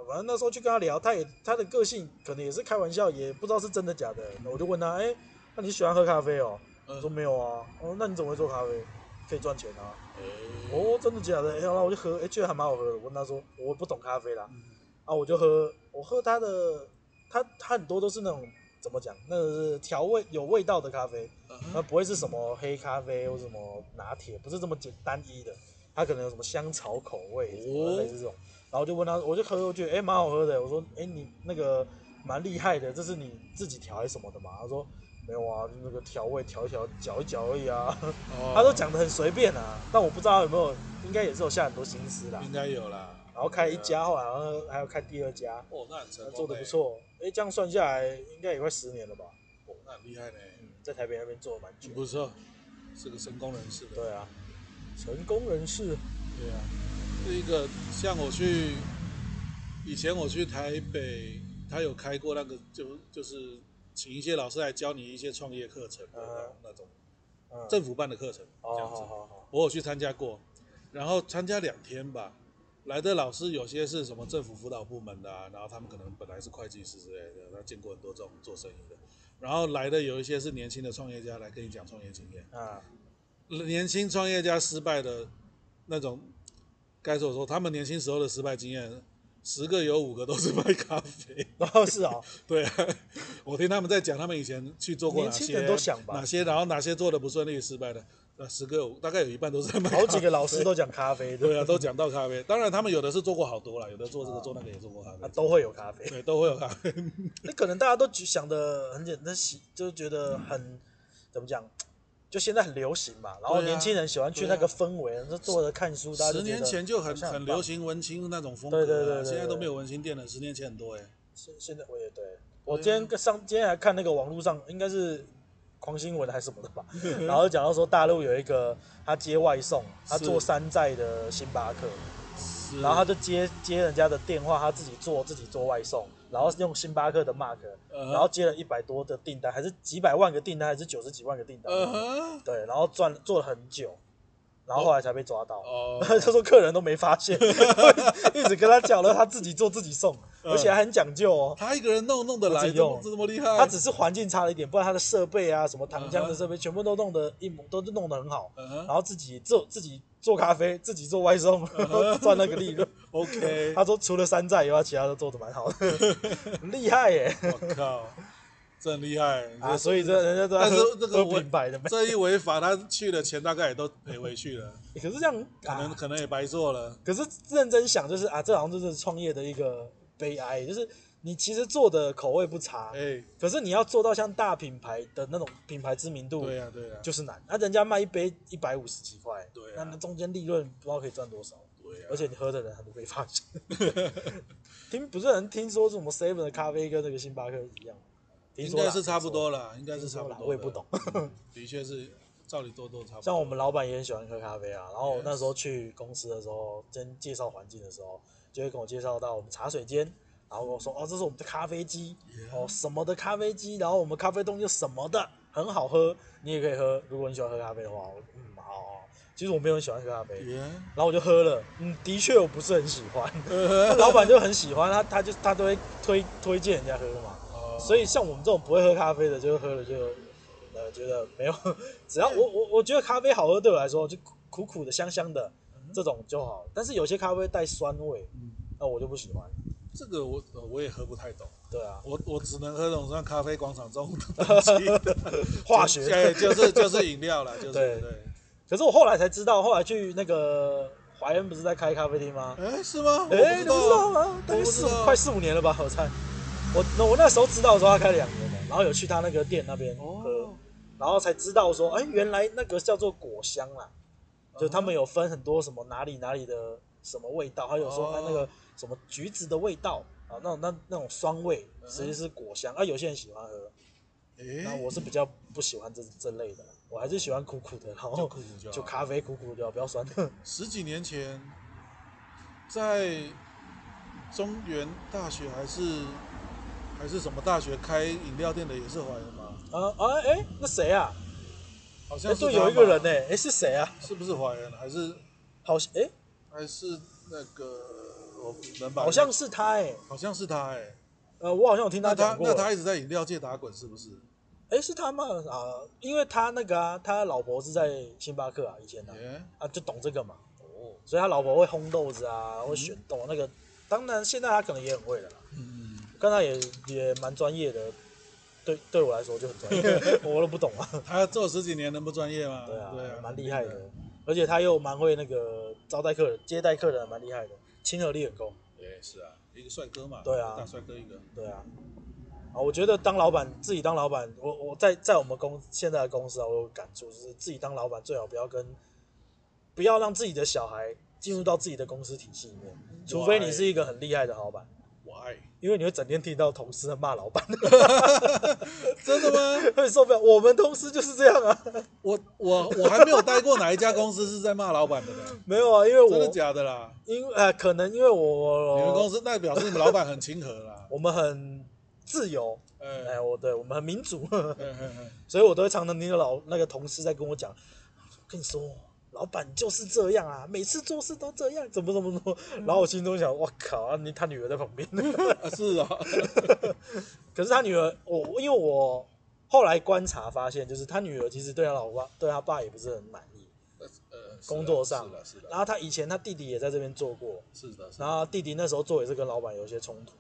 反正那时候去跟他聊，他也他的个性可能也是开玩笑，也不知道是真的假的。我就问他，哎，那你喜欢喝咖啡哦？他、嗯、说没有啊。哦，那你怎么会做咖啡？可以赚钱啊。欸、哦，真的假的？然后我就喝，哎，觉得还蛮好喝的。我问他说，我不懂咖啡啦。嗯、啊，我就喝，我喝他的，他他很多都是那种。怎么讲？那个是调味有味道的咖啡，那不会是什么黑咖啡或什么拿铁，不是这么简单一的。它可能有什么香草口味，类似这种。然后就问他，我就喝，我觉得哎蛮好喝的。我说哎你那个蛮厉害的，这是你自己调还是什么的嘛？他说没有啊，就那个调味调一调，搅一搅而已啊。他都讲的很随便啊，但我不知道有没有，应该也是有下很多心思啦。应该有啦。然后开一家，后来好像还要开第二家。哦，那很成功，做的不错。哎，这样算下来应该也快十年了吧？哦，那很厉害呢。嗯，在台北那边做了蛮久。不错，是个成功人士。对啊，成功人士。对啊，是一个像我去以前我去台北他有开过那个就就是请一些老师来教你一些创业课程的那种，政府办的课程这样子好好，我有去参加过，然后参加两天吧。来的老师有些是什么政府辅导部门的啊，然后他们可能本来是会计师之类的，他见过很多这种做生意的。然后来的有一些是年轻的创业家来跟你讲创业经验啊，年轻创业家失败的那种，该说说他们年轻时候的失败经验，十个有五个都是卖咖啡。哦，是啊，对啊，我听他们在讲他们以前去做过哪些，哪些，然后哪些做的不顺利失败的。那十个大概有一半都是在卖。好几个老师都讲咖啡，对啊，都讲到咖啡。当然，他们有的是做过好多了，有的做这个做那个也做过咖啡。啊，都会有咖啡，对，都会有咖啡。那可能大家都想的很简单，喜就觉得很怎么讲，就现在很流行嘛。然后年轻人喜欢去那个氛围，就坐着看书。十年前就很很流行文青那种风格，对对对。现在都没有文青店了，十年前很多哎。现现在我也对，我今天上今天还看那个网络上应该是。狂新闻还是什么的吧，然后讲到说大陆有一个他接外送，他做山寨的星巴克，然后他就接接人家的电话，他自己做自己做外送，然后用星巴克的 mark，然后接了一百多的订单，还是几百万个订单，还是九十几万个订单，对，然后赚做了很久。然后后来才被抓到，他说客人都没发现，一直跟他讲了，他自己做自己送，而且还很讲究哦。他一个人弄弄得来用，这么厉害。他只是环境差了一点，不然他的设备啊，什么糖浆的设备，全部都弄得一模都是弄得很好。然后自己做自己做咖啡，自己做外送，赚那个利润。OK，他说除了山寨以外，其他都做得蛮好的，很厉害耶。我靠。这很厉害啊！所以这人家都，但是这个品牌的，这一违法，他去的钱大概也都赔回去了。可是这样，可能可能也白做了。可是认真想，就是啊，这好像就是创业的一个悲哀，就是你其实做的口味不差，哎，可是你要做到像大品牌的那种品牌知名度，对呀对呀，就是难。那人家卖一杯一百五十几块，对，那那中间利润不知道可以赚多少，对，而且你喝的人还不被发现。听不是人听说什么 seven 的咖啡跟那个星巴克一样。应该是差不多了，应该是差不多。我也不懂，的确是照理多多差不多。像我们老板也很喜欢喝咖啡啊，然后那时候去公司的时候，跟介绍环境的时候，就会跟我介绍到我们茶水间，然后跟我说哦，这是我们的咖啡机，哦什么的咖啡机，然后我们咖啡东西什么的很好喝，你也可以喝。如果你喜欢喝咖啡的话，我嗯好好。其实我没有很喜欢喝咖啡，然后我就喝了，嗯，的确我不是很喜欢，老板就很喜欢，他他就他都会推推荐人家喝嘛。所以像我们这种不会喝咖啡的，就喝了就，呃，觉得没有，只要我我我觉得咖啡好喝，对我来说就苦苦的、香香的这种就好。但是有些咖啡带酸味，那我就不喜欢。这个我我也喝不太懂。对啊，我我只能喝那种像咖啡广场中 的东西，化学，对，就是就是饮料了，就是对对。可是我后来才知道，后来去那个怀恩不是在开咖啡厅吗？哎，是吗？哎，你不知道吗？大概四快四五年了吧，我猜。我那我那时候知道的时候，他开了两年了，然后有去他那个店那边喝，然后才知道说，哎，原来那个叫做果香啦，就他们有分很多什么哪里哪里的什么味道，还有说他那个什么橘子的味道啊，那种那那种酸味实际是果香啊，有些人喜欢喝，那我是比较不喜欢这这类的，我还是喜欢苦苦的，然后就咖啡苦苦的，不要酸的。十几年前，在中原大学还是。还是什么大学开饮料店的也是怀恩吗？啊啊哎，那谁啊？好像是有一个人呢，哎是谁啊？是不是怀恩？还是好像哎？还是那个我能把？好像是他哎，好像是他哎。呃，我好像有听他讲过。那他一直在饮料界打滚，是不是？哎，是他吗？啊，因为他那个啊，他老婆是在星巴克啊，以前的啊，就懂这个嘛。哦。所以他老婆会烘豆子啊，会选豆那个。当然，现在他可能也很会了。刚才也也蛮专业的，对对我来说就很专业，我都不懂啊。他做十几年能不专业吗？对啊，对啊，蛮厉害的，而且他又蛮会那个招待客人、接待客人，蛮厉害的，亲和力很够。也是啊，一个帅哥嘛。对啊，大帅哥一个。对啊。啊，我觉得当老板，自己当老板，我我在在我们公现在的公司啊，我有感触，就是自己当老板最好不要跟，不要让自己的小孩进入到自己的公司体系里面，除非你是一个很厉害的老板。因为你会整天听到同事骂老板，真的吗？会受不了。我们同事就是这样啊。我我我还没有待过哪一家公司是在骂老板的呢？没有啊，因为我真的假的啦？因呃，可能因为我你们公司代表是你们老板很亲和啦，我们很自由。哎、我对我们很民主，所以我都会常常听到老那个同事在跟我讲，跟你说。老板就是这样啊，每次做事都这样，怎么怎么怎么？然后我心中想，我靠啊，你他女儿在旁边。是啊，可是他女儿，我因为我后来观察发现，就是他女儿其实对他老爸对他爸也不是很满意。呃，工作上，是的，是的。然后他以前他弟弟也在这边做过，是的。然后弟弟那时候做也是跟老板有一些冲突，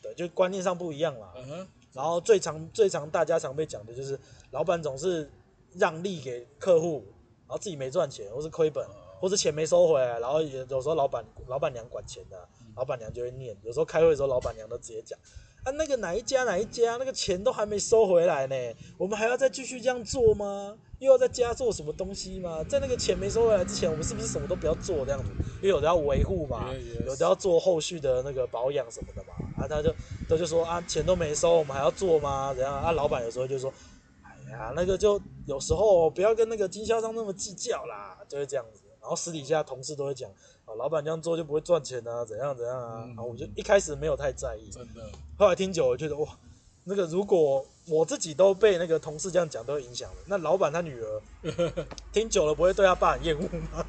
对，就观念上不一样啦。嗯哼。然后最常最常大家常被讲的就是，老板总是让利给客户。然后自己没赚钱，或是亏本，或是钱没收回来，然后也有时候老板老板娘管钱的，老板娘就会念。有时候开会的时候，老板娘都直接讲：“啊，那个哪一家哪一家，那个钱都还没收回来呢，我们还要再继续这样做吗？又要再加做什么东西吗？在那个钱没收回来之前，我们是不是什么都不要做这样子？因为有的要维护嘛，有的要做后续的那个保养什么的嘛。啊，他就他就说啊，钱都没收，我们还要做吗？怎样？啊，老板有时候就说。”啊，那个就有时候不要跟那个经销商那么计较啦，就会这样子。然后私底下同事都会讲，啊，老板这样做就不会赚钱啊，怎样怎样啊。然后我就一开始没有太在意，真的。后来听久了，觉得哇，那个如果我自己都被那个同事这样讲，都会影响了。那老板他女儿 听久了，不会对他爸很厌恶吗？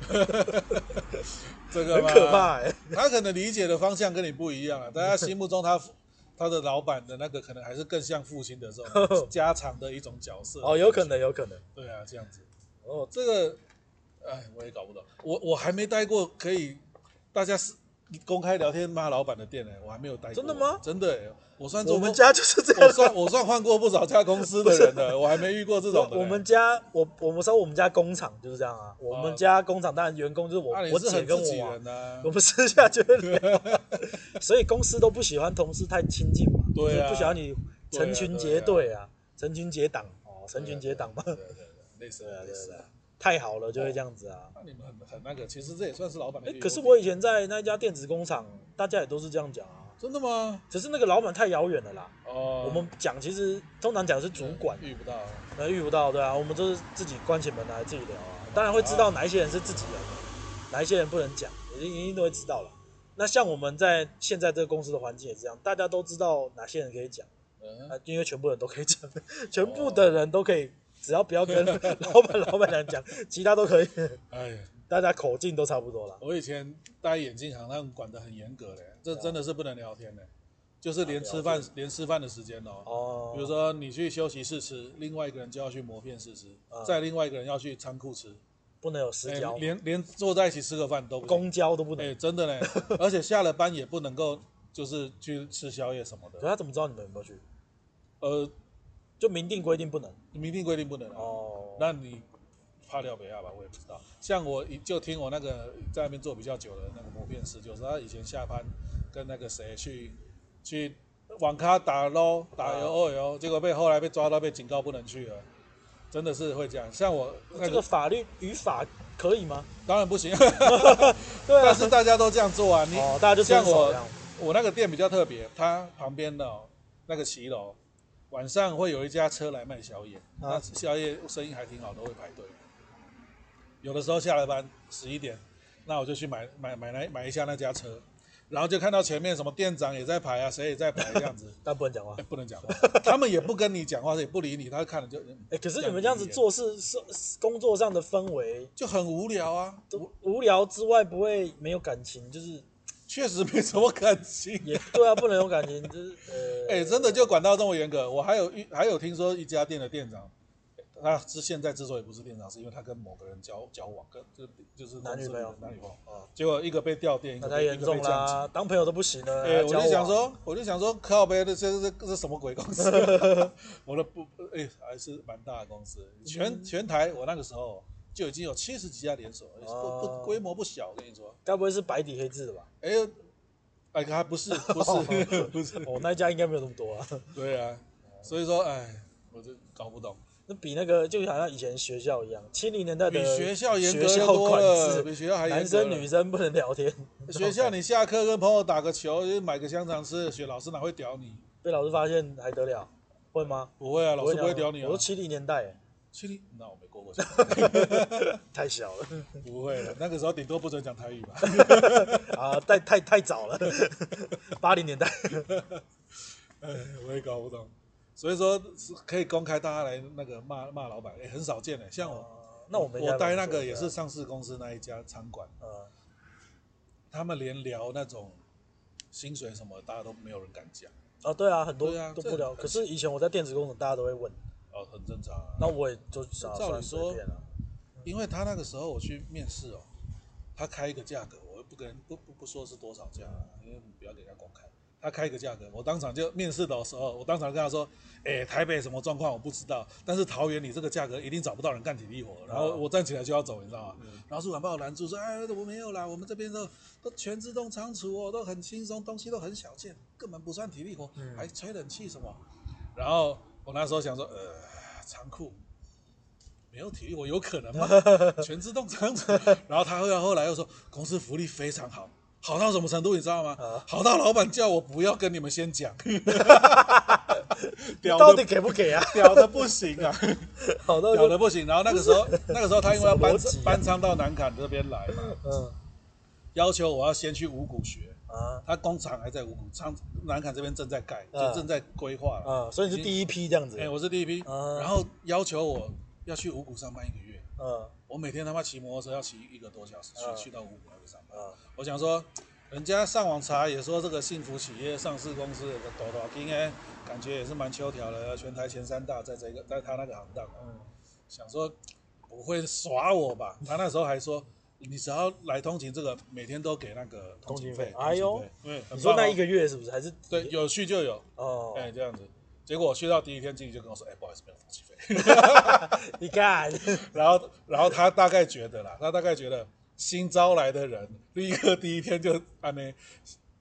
这个很可怕哎、欸。他可能理解的方向跟你不一样啊，大家心目中他。他的老板的那个可能还是更像父亲的这种 家常的一种角色。哦，有可能，有可能，对啊，这样子。哦，这个，哎，我也搞不懂，我我还没待过可以大家是公开聊天骂老板的店呢，我还没有待过，真的吗？真的。我算我们家就是这样，我算我算换过不少家公司的人了，我还没遇过这种。我们家我我们说我们家工厂就是这样啊，我们家工厂当然员工就是我我姐跟我，我们私下就聊，所以公司都不喜欢同事太亲近嘛，对啊，不喜欢你成群结队啊，成群结党哦，成群结党嘛，对对对，类似啊。类似啊，太好了就会这样子啊。那你们很很那个，其实这也算是老板的。可是我以前在那家电子工厂，大家也都是这样讲啊。真的吗？只是那个老板太遥远了啦。哦。我们讲其实通常讲是主管遇不到，那遇不到，对啊。我们都是自己关起门来自己聊啊。当然会知道哪一些人是自己人，哪一些人不能讲，一定一定都会知道了。那像我们在现在这个公司的环境也是这样，大家都知道哪些人可以讲，啊，因为全部人都可以讲，全部的人都可以，只要不要跟 老板老板娘讲，其他都可以。哎呀。大家口径都差不多了。我以前戴眼镜好像管得很严格的，这真的是不能聊天的，就是连吃饭连吃饭的时间哦。哦。比如说你去休息室吃，另外一个人就要去磨片室吃，再另外一个人要去仓库吃，不能有私交。连连坐在一起吃个饭都公交都不能。哎，真的嘞，而且下了班也不能够就是去吃宵夜什么的。可他怎么知道你们有没有去？呃，就明定规定不能。明定规定不能。哦。那你？怕掉北亚吧，我也不知道。像我就听我那个在那边做比较久的那个磨片师，就是他以前下班跟那个谁去去网咖打捞打游二游，结果被后来被抓到被警告不能去了，真的是会这样。像我、那个、这个法律语法可以吗？当然不行。对啊，但是大家都这样做啊。你、哦、大家就像我我那个店比较特别，它旁边的那个骑楼晚上会有一家车来卖宵夜，啊、那宵夜生意还挺好，都会排队。有的时候下了班十一点，那我就去买买买来买一下那家车，然后就看到前面什么店长也在排啊，谁也在排这样子，但不能讲话，不能讲话，他们也不跟你讲话，也不理你，他看了就，哎，可是你们这样子做事是工作上的氛围就很无聊啊，无无聊之外不会没有感情，就是确实没什么感情，也对啊，不能有感情，就是呃，哎，真的就管到这么严格，我还有一还有听说一家店的店长。他是现在之所以不是店长，是因为他跟某个人交交往，跟就就是男女朋友，男女朋友啊。结果一个被调店，那太严重啦，当朋友都不行了。哎，我就想说，我就想说，靠北的这这这是什么鬼公司？我的不，哎，还是蛮大的公司，全全台我那个时候就已经有七十几家连锁，不不规模不小，我跟你说。该不会是白底黑字的吧？哎，哎，还不是不是 不是，我那家应该没有那么多啊。对啊，所以说，哎，我就搞不懂。那比那个就好像以前学校一样，七零年代的学校严格多了，比学校还严格。男生女生不能聊天。学校你下课跟朋友打个球，就买个香肠吃，学老师哪会屌你？被老师发现还得了？会吗？不会啊，老师不会屌你啊。我说七零年代，那我没过过。太小了，不会了，那个时候顶多不准讲台语吧。啊，太太太早了，八零年代。哎，我也搞不懂。所以说是可以公开大家来那个骂骂老板，哎，很少见的。像我，那我们我待那个也是上市公司那一家餐馆，他们连聊那种薪水什么，大家都没有人敢讲。啊，对啊，很多都不聊。可是以前我在电子工程，大家都会问。哦，很正常。那我也就照理说，因为他那个时候我去面试哦，他开一个价格，我不跟不不不说是多少价，因为不要给他公开。他开一个价格，我当场就面试的时候，我当场跟他说：“哎，台北什么状况我不知道，但是桃园你这个价格一定找不到人干体力活。”然后我站起来就要走，你知道吗？嗯、然后主管把我拦住说：“哎，我没有啦，我们这边都都全自动仓储哦，都很轻松，东西都很小件，根本不算体力活，嗯、还吹冷气什么。”然后我那时候想说：“呃，仓库没有体力我有可能吗？全自动仓储。”然后他后来后来又说：“公司福利非常好。”好到什么程度，你知道吗？好到老板叫我不要跟你们先讲，到底给不给啊？屌的不行啊，好到屌的不行。然后那个时候，那个时候他因为要搬搬仓到南港这边来嘛，嗯，要求我要先去五谷学啊，他工厂还在五股，仓南坎这边正在盖，就正在规划啊，所以你是第一批这样子。哎，我是第一批，然后要求我要去五股上班一个月，嗯，我每天他妈骑摩托车要骑一个多小时去去到五股。啊，我想说，人家上网查也说这个幸福企业上市公司的多多金哎，感觉也是蛮秋条的，全台前三大，在这个在他那个行当，嗯，想说不会耍我吧？他那时候还说，你只要来通勤，这个每天都给那个通勤费。哎呦，对，你说那一个月是不是？还是对，有去就有哦，哎，这样子。结果我去到第一天，经理就跟我说，哎，不好意思，没有通勤费。你看，然后然后他大概觉得啦，他大概觉得。新招来的人，立刻第一天就还没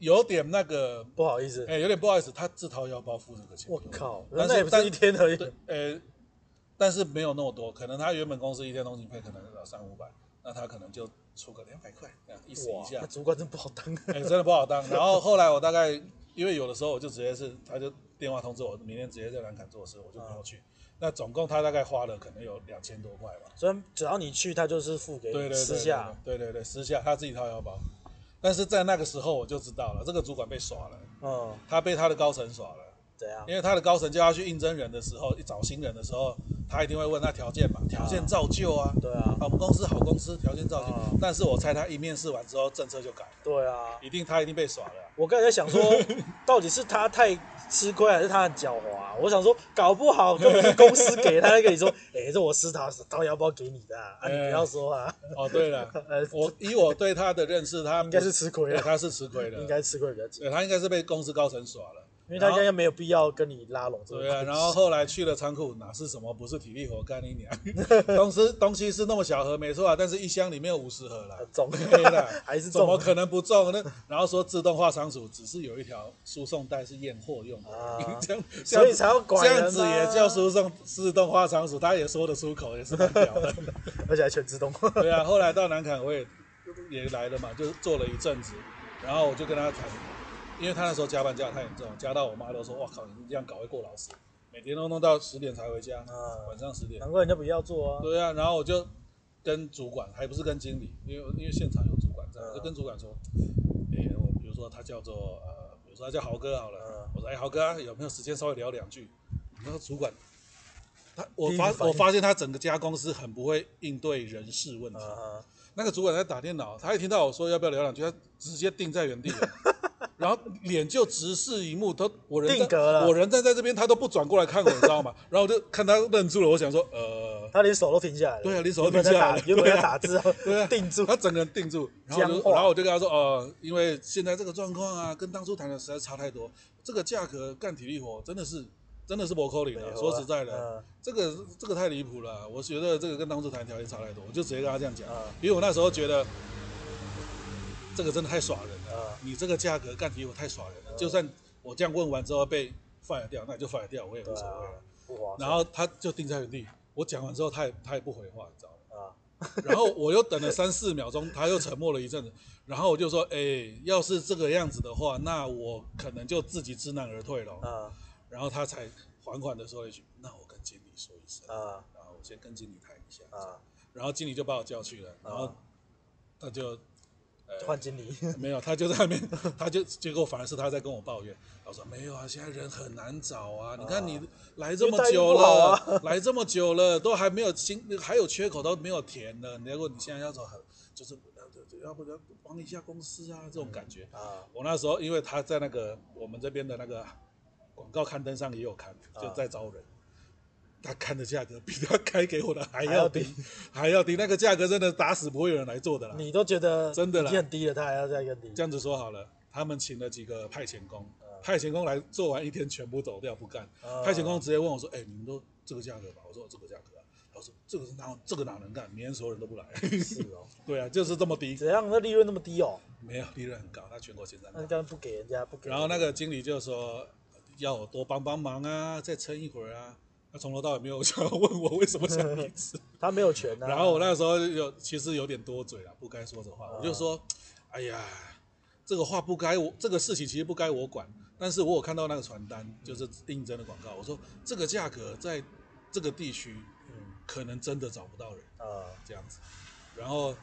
有点那个不好意思，哎，有点不好意思，他自掏腰包付这个钱。我靠，那也不是一天而已。呃，但是没有那么多，可能他原本公司一天通勤费可能要三五百，那他可能就出个两百块，这样意思一下。主管真不好当，哎，真的不好当。然后后来我大概因为有的时候我就直接是，他就电话通知我明天直接在南坎做事，我就没有去。那总共他大概花了可能有两千多块吧，所以只要你去，他就是付给你私下，对对对，私下他自己掏腰包。但是在那个时候我就知道了，这个主管被耍了，嗯，他被他的高层耍了。怎样？因为他的高层叫他去应征人的时候，一找新人的时候，他一定会问他条件嘛，条件照旧啊。对啊，我们公司好公司，条件照旧。但是我猜他一面试完之后，政策就改了。对啊，一定他一定被耍了。我刚才在想说，到底是他太吃亏，还是他很狡猾？我想说，搞不好根本是公司给他跟你说，哎，这我私掏掏腰包给你的啊，你不要说啊。哦，对了，我以我对他的认识，他应该是吃亏了。他是吃亏了，应该吃亏比较紧。他应该是被公司高层耍了。因为他应该没有必要跟你拉拢，对啊。然后后来去了仓库，哪是什么不是体力活干你娘？东西东西是那么小盒，没错啊，但是一箱里面有五十盒啦，重的 还是重？怎么可能不重？呢然后说自动化仓储只是有一条输送带是验货用的，这样所以才要管这样子也叫输送自动化仓储，他也说得出口，也是蛮屌的，而且还全自动。对啊，后来到南崁我也也来了嘛，就做了一阵子，然后我就跟他谈。因为他那时候加班加得太严重，加到我妈都说：“哇靠，你这样搞会过劳死，每天都弄到十点才回家，啊、晚上十点。”难怪人家不要做啊。对啊，然后我就跟主管，还不是跟经理，因为因为现场有主管在，啊、就跟主管说：“哎，我比如说他叫做呃，比如说他叫豪哥好了，啊、我说哎豪哥啊，有没有时间稍微聊两句？”然后主管，他我发我发现他整个家公司很不会应对人事问题。啊、那个主管在打电脑，他一听到我说要不要聊两句，他直接定在原地了。然后脸就直视萤幕，他我人在我人站在这边，他都不转过来看我，你知道吗？然后我就看他愣住了，我想说，呃，他连手都停下来了。对啊，连手都停下来了。有没有打字？对啊，定住。他整个人定住，然后就然后我就跟他说，呃，因为现在这个状况啊，跟当初谈的实在差太多。这个价格干体力活真的是真的是不扣零的。说实在的，这个这个太离谱了。我觉得这个跟当初谈条件差太多，我就直接跟他这样讲。因为我那时候觉得这个真的太耍人了。你这个价格干体我太耍人了，就算我这样问完之后被 fire 掉，那你就 fire 掉，我也无所谓了。然后他就定在原地，我讲完之后，他也他也不回话，你知道吗？啊。然后我又等了三四秒钟，他又沉默了一阵子，然后我就说，哎，要是这个样子的话，那我可能就自己知难而退了。啊。然后他才缓缓的说了一句：“那我跟经理说一声啊，然后我先跟经理谈一下啊。”然后经理就把我叫去了，然后他就。换经理没有，他就在那边，他就结果反而是他在跟我抱怨。他说没有啊，现在人很难找啊。你看你来这么久了，来这么久了，都还没有新，还有缺口都没有填呢。如果你现在要找很，就是要不要帮一下公司啊？这种感觉啊。我那时候因为他在那个我们这边的那个广告刊登上也有看，就在招人。他看的价格比他开给我的还要低，还要低。那个价格真的打死不会有人来做的啦。你都觉得真的已经很低了，他还要再更低。这样子说好了，他们请了几个派遣工，派遣工来做完一天全部走掉不干。派遣工直接问我说：“哎，你们都这个价格吧？”我说：“这个价格。”他说：“这个是哪？这个哪能干？明天所有人都不来。”是哦。对啊，就是这么低。怎样？那利润那么低哦？没有，利润很高，他全国前三。那不给人家不给。然后那个经理就说：“要我多帮帮忙啊，再撑一会儿啊。”他从头到尾没有 想要问我为什么想离职，他没有权啊。然后我那时候有其实有点多嘴了，不该说的话，我就说，哎呀，这个话不该我，这个事情其实不该我管。但是我有看到那个传单，就是应征的广告，我说这个价格在这个地区，可能真的找不到人啊，这样子。然后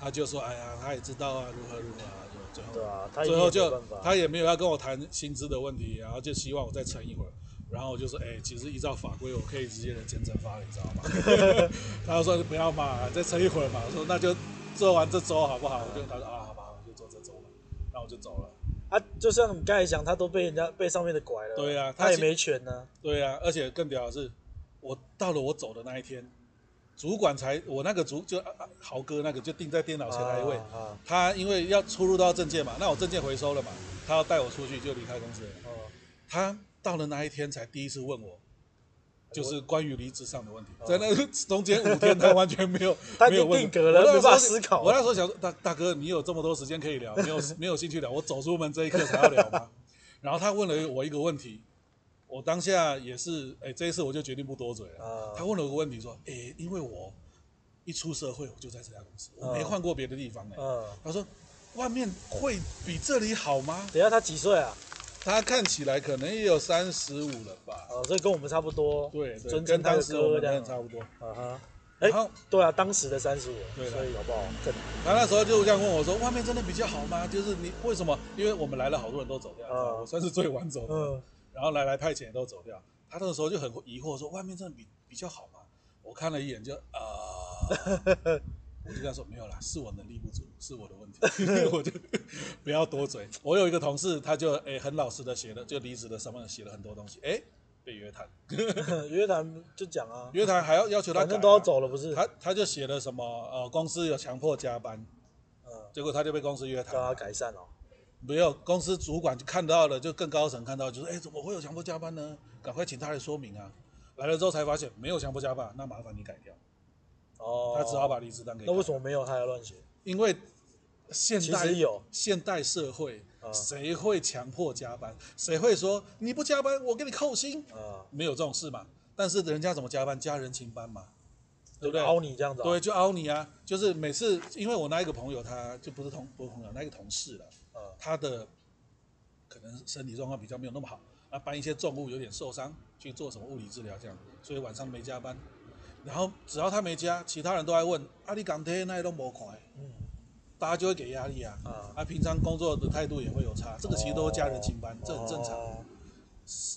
他就说，哎呀，他也知道啊，如何如何啊，就最后，对啊，最后就他也没有要跟我谈薪资的问题，然后就希望我再撑一会儿。然后我就说，哎，其实依照法规，我可以直接的签证发了，你知道吗？他就说不要嘛，再撑一会儿嘛。我说那就做完这周好不好？我就他说啊，好吧，我就做这周吧。然后我就走了。啊，就像你刚才讲，他都被人家被上面的拐了。对啊，他也没权呢。对啊，而且更屌的是，我到了我走的那一天，主管才我那个主就豪哥那个就定在电脑前那一位，他因为要出入到证件嘛，那我证件回收了嘛，他要带我出去就离开公司了。他。到了那一天才第一次问我，就是关于离职上的问题，在那中间五天他完全没有 没有问，定了，没办法思考。我那时候想说，大大哥，你有这么多时间可以聊，没有没有兴趣聊，我走出门这一刻才要聊吗？然后他问了我一个问题，我当下也是，哎，这一次我就决定不多嘴了。他问了我个问题说，哎，因为我一出社会我就在这家公司，我没换过别的地方哎。他说，外面会比这里好吗？等下他几岁啊？他看起来可能也有三十五了吧？哦，所以跟我们差不多。对，跟当时我们这样差不多。啊哈。哎，对啊，当时的三十五。对，所以好不好？他那时候就这样问我说：“外面真的比较好吗？就是你为什么？因为我们来了好多人都走掉，我算是最晚走的。然后来来派遣也都走掉。他那个时候就很疑惑说：外面真的比比较好吗？我看了一眼就啊。我就跟他说没有啦，是我能力不足，是我的问题，我就不要多嘴。我有一个同事，他就哎很老实的写了，就离职的什么写了很多东西，哎被约谈，约谈就讲啊，约谈还要要求他，反正都要走了不是？他他就写了什么呃公司有强迫加班，嗯，结果他就被公司约谈，叫他改善哦，没有，公司主管就看到了，就更高层看到，就说哎怎么会有强迫加班呢？赶快请他来说明啊！来了之后才发现没有强迫加班，那麻烦你改掉。哦，他只好把离职单给。那为什么没有？他要乱写？因为现代有现代社会，谁会强迫加班？谁会说你不加班，我给你扣薪？啊，没有这种事嘛。但是人家怎么加班？加人情班嘛，对不对？凹你这样子。对，就凹你啊！就是每次，因为我那一个朋友，他就不是同不是朋友，那个同事了。呃，他的可能身体状况比较没有那么好，那，搬一些重物有点受伤，去做什么物理治疗这样，所以晚上没加班。然后只要他没加，其他人都在问阿里港铁那些都没开，嗯，大家就会给压力啊，啊，啊，平常工作的态度也会有差，这个其实都是加人情班，哦、这很正常。哦、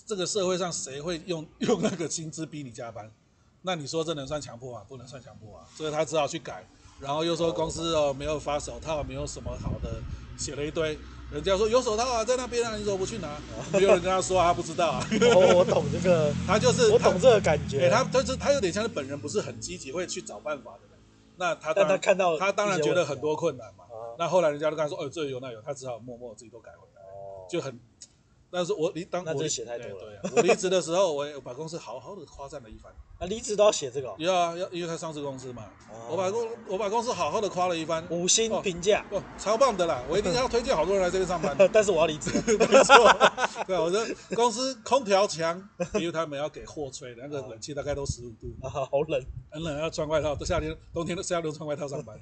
这个社会上谁会用用那个薪资逼你加班？那你说这能算强迫啊？不能算强迫啊，所以他只好去改，然后又说公司哦没有发手套，没有什么好的，写了一堆。人家说有手套啊，在那边啊，你怎么不去拿？没有人跟他说啊，他不知道啊。哦，我懂这个，他就是我懂这个感觉。他他是他有点像是本人不是很积极，会去找办法的人。那他当然看到他当然觉得很多困难嘛。那后来人家都跟他说，哦，这有那有，他只好默默自己都改回来。哦，就很。但是我离当我写太多了。对，我离职的时候，我也把公司好好的夸赞了一番。啊，离职都要写这个？要啊，要，因为他上市公司嘛。我把公我把公司好好的夸了一番，五星评价，哦，超棒的啦！我一定要推荐好多人来这边上班。但是我要离职。没错。对，我说公司空调强，因为他们要给货吹的，那个冷气大概都十五度。啊，好冷，很冷，要穿外套。都夏天、冬天都夏天都穿外套上班。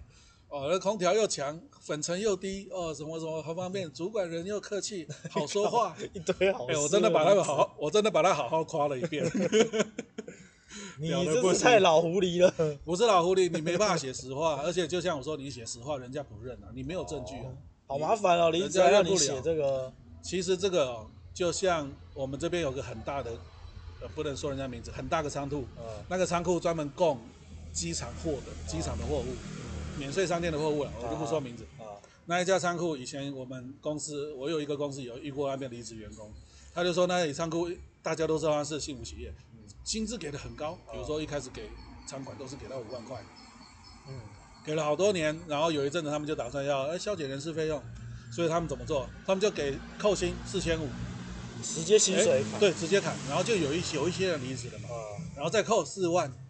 哦，那空调又强，粉尘又低，哦，什么什么好方便，主管人又客气，好说话，一堆好。哎，我真的把他们好好，我真的把他好好夸了一遍。你 这是太老狐狸了，不是老狐狸，你没办法写实话，而且就像我说，你写实话，人家不认啊，你没有证据啊，好麻烦哦，人家要你写这个。其实这个就像我们这边有个很大的，呃，不能说人家名字，很大个仓库，那个仓库专门供机场货的，机场的货物，免税商店的货物了，我就不说名字。啊那一家仓库以前我们公司，我有一个公司有遇过那边离职员工，他就说那里仓库大家都知道他是幸福企业。薪资给的很高，比如说一开始给仓管都是给到五万块，嗯，给了好多年，然后有一阵子他们就打算要哎削减人事费用，所以他们怎么做？他们就给扣薪四千五，直接薪水对，直接砍，然后就有一有一些人离职了嘛，然后再扣四万，哎，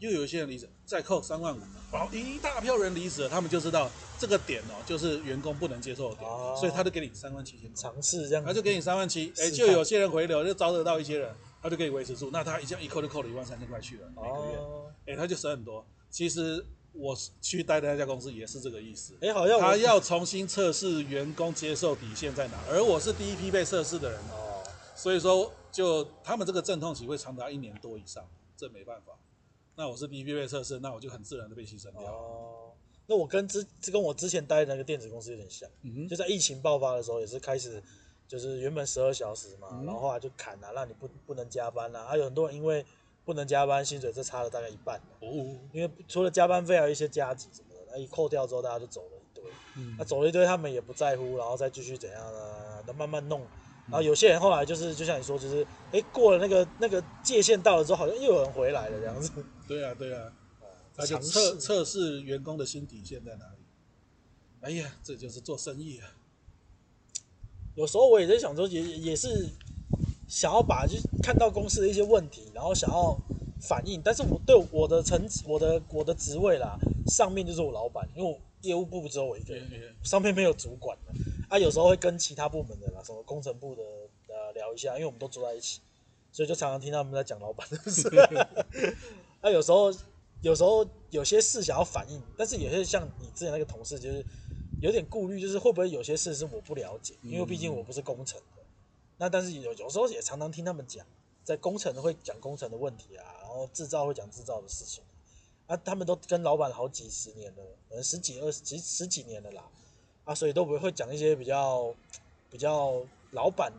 又有一些人离职，再扣三万五，然后一大票人离职了，他们就知道这个点哦，就是员工不能接受的点，所以他就给你三万七千，尝试这样，他就给你三万七，哎，就有些人回流，就招得到一些人。他就可以维持住，那他一下一扣就扣了一万三千块去了每个月，哎、欸，他就省很多。其实我去待的那家公司也是这个意思，哎、欸，好像他要重新测试员工接受底线在哪，而我是第一批被测试的人哦，所以说就他们这个阵痛期会长达一年多以上，这没办法。那我是第一批被测试，那我就很自然的被牺牲掉。哦，那我跟之跟我之前待的那个电子公司有点像，嗯，就在疫情爆发的时候也是开始。就是原本十二小时嘛，嗯、然后后来就砍了、啊，让你不不能加班了、啊。还、啊、有很多人因为不能加班，薪水就差了大概一半。哦，因为除了加班费，还有一些加急什么的，那一扣掉之后，大家就走了一堆。嗯，那走了一堆，他们也不在乎，然后再继续怎样呢？那慢慢弄。然后有些人后来就是，就像你说，就是哎，过了那个那个界限到了之后，好像又有人回来了这样子。对啊，对啊。他就测测试员工的心底线在哪里？哎呀，这就是做生意啊。有时候我也在想说，也也是想要把就看到公司的一些问题，然后想要反映。但是我对我的层级，我的我的职位啦，上面就是我老板，因为我业务部只有我一个人，上面没有主管的。啊，有时候会跟其他部门的啦，什么工程部的呃聊一下，因为我们都住在一起，所以就常常听他们在讲老板的事。啊，有时候有时候有些事想要反映，但是有些像你之前那个同事就是。有点顾虑，就是会不会有些事是我不了解，因为毕竟我不是工程的。那但是有有时候也常常听他们讲，在工程会讲工程的问题啊，然后制造会讲制造的事情。啊，他们都跟老板好几十年了，可能十几二十几十几年了啦。啊，所以都不会讲一些比较比较老板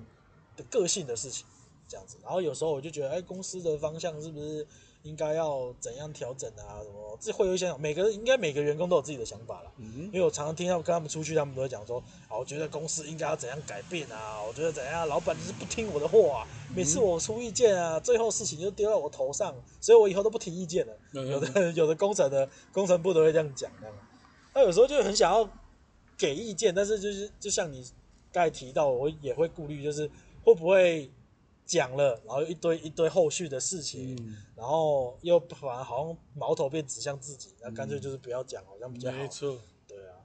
的个性的事情，这样子。然后有时候我就觉得，哎，公司的方向是不是？应该要怎样调整啊？什么？这会有一些每个应该每个员工都有自己的想法了。嗯，因为我常常听到跟他们出去，他们都会讲说：“啊，我觉得公司应该要怎样改变啊？我觉得怎样，老板就是不听我的话，每次我出意见啊，最后事情就丢到我头上，所以我以后都不提意见了。”有的 有的工程的工程部都会这样讲，这样。他有时候就很想要给意见，但是就是就像你刚才提到，我也会顾虑，就是会不会。讲了，然后一堆一堆后续的事情，嗯、然后又反而好像矛头变指向自己，那干脆就是不要讲，好像比较好。没错，对啊。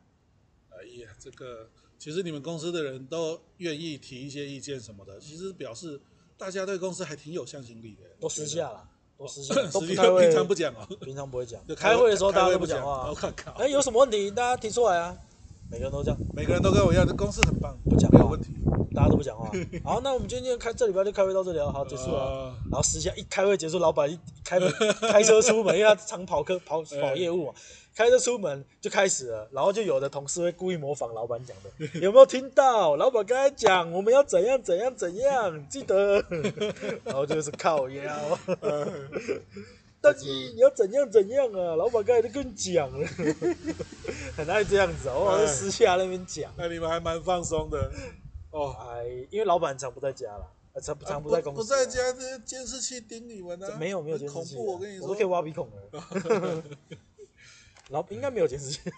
哎呀，这个其实你们公司的人都愿意提一些意见什么的，其实表示大家对公司还挺有向心力的。都私下了，都私下，都不太会，平常不讲哦，平常不会讲。开会的时候大家都不讲话。我靠，哎，有什么问题大家提出来啊？每个人都这样，每个人都跟我一样，这公司很棒，不讲没有问题。大家都不讲话，好，那我们今天开这礼拜就开会到这里了，好，结束了。然后私下一开会结束，老板一开门 开车出门，因为他常跑客跑跑业务嘛，开车出门就开始了。然后就有的同事会故意模仿老板讲的，有没有听到？老板刚才讲我们要怎样怎样怎样，记得。然后就是靠腰，你要怎样怎样啊？老板刚才都跟你讲了，很爱这样子，我往私下那边讲。那你们还蛮放松的。哦，哎，因为老板常不在家了，常常不在公司，不在家，这些监视器盯你们呢？没有没有监视器，我跟你说，我都可以挖鼻孔了。老应该没有监视器。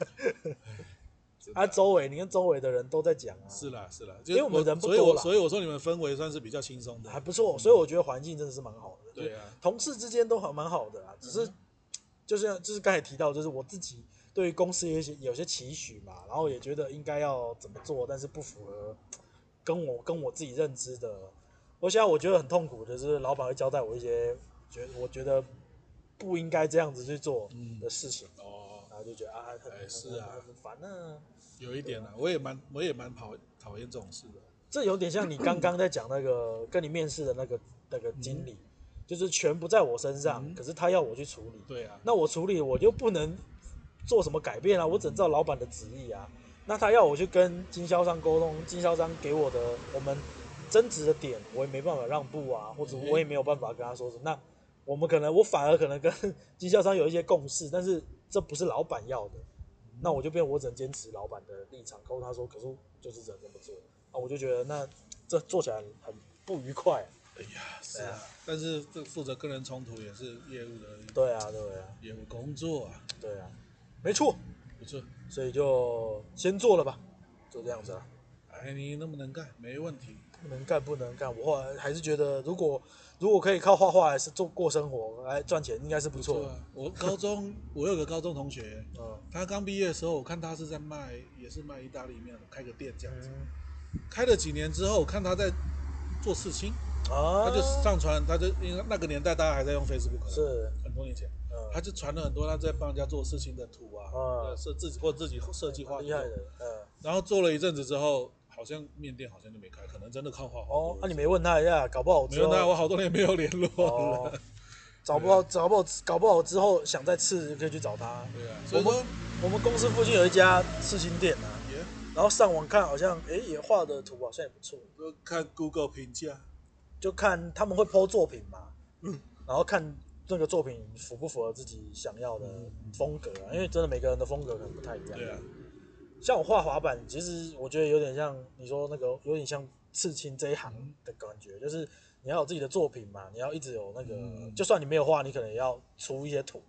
啊，周围你看周围的人都在讲啊。是啦是啦，因为我们人不多，所以我说你们氛围算是比较轻松的，还不错。所以我觉得环境真的是蛮好的。对啊，同事之间都还蛮好的啦，只是就是就是刚才提到，就是我自己对于公司有些有些期许嘛，然后也觉得应该要怎么做，但是不符合。跟我跟我自己认知的，我现在我觉得很痛苦的是，老板会交代我一些觉我觉得不应该这样子去做的事情。后就觉得啊，很哎是啊，很烦呢。有一点啊，我也蛮我也蛮讨讨厌这种事的。这有点像你刚刚在讲那个 跟你面试的那个那个经理，就是全不在我身上，可是他要我去处理。对啊，那我处理我就不能做什么改变啊，我只能照老板的旨意啊。那他要我去跟经销商沟通，经销商给我的我们争执的点，我也没办法让步啊，或者我也没有办法跟他说什么。那我们可能我反而可能跟 经销商有一些共识，但是这不是老板要的，那我就变我只能坚持老板的立场，告诉他说，可是就是只能这么做啊，我就觉得那这做起来很不愉快。哎呀，是啊，但是这负责个人冲突也是业务的，对啊，对啊，业务工作啊，对啊，没错，没错。所以就先做了吧，就这样子了。哎，你那么能干？没问题。不能干不能干，我后来还是觉得，如果如果可以靠画画来是做过生活来赚钱，应该是不错。啊。我 高中我有个高中同学，嗯，他刚毕业的时候，我看他是在卖，也是卖意大利面，开个店这样子。嗯、开了几年之后，我看他在做刺青，啊，他就上传，他就因为那个年代大家还在用 Facebook，是很多年前。他就传了很多他在帮人家做事情的图啊，设自己或自己设计画，厉害的，嗯。然后做了一阵子之后，好像面店好像就没开，可能真的看画画。哦，那你没问他一下，搞不好没问他，我好多年没有联络了，找不到，找不好，搞不好之后想再刺可以去找他。对啊，我们我们公司附近有一家刺青店啊，然后上网看好像，哎，也画的图好像也不错。就看 Google 评价，就看他们会 po 作品嘛，嗯，然后看。那个作品符不符合自己想要的风格啊？因为真的每个人的风格可能不太一样。对啊。像我画滑板，其实我觉得有点像你说那个，有点像刺青这一行的感觉，就是你要有自己的作品嘛，你要一直有那个，就算你没有画，你可能也要出一些图，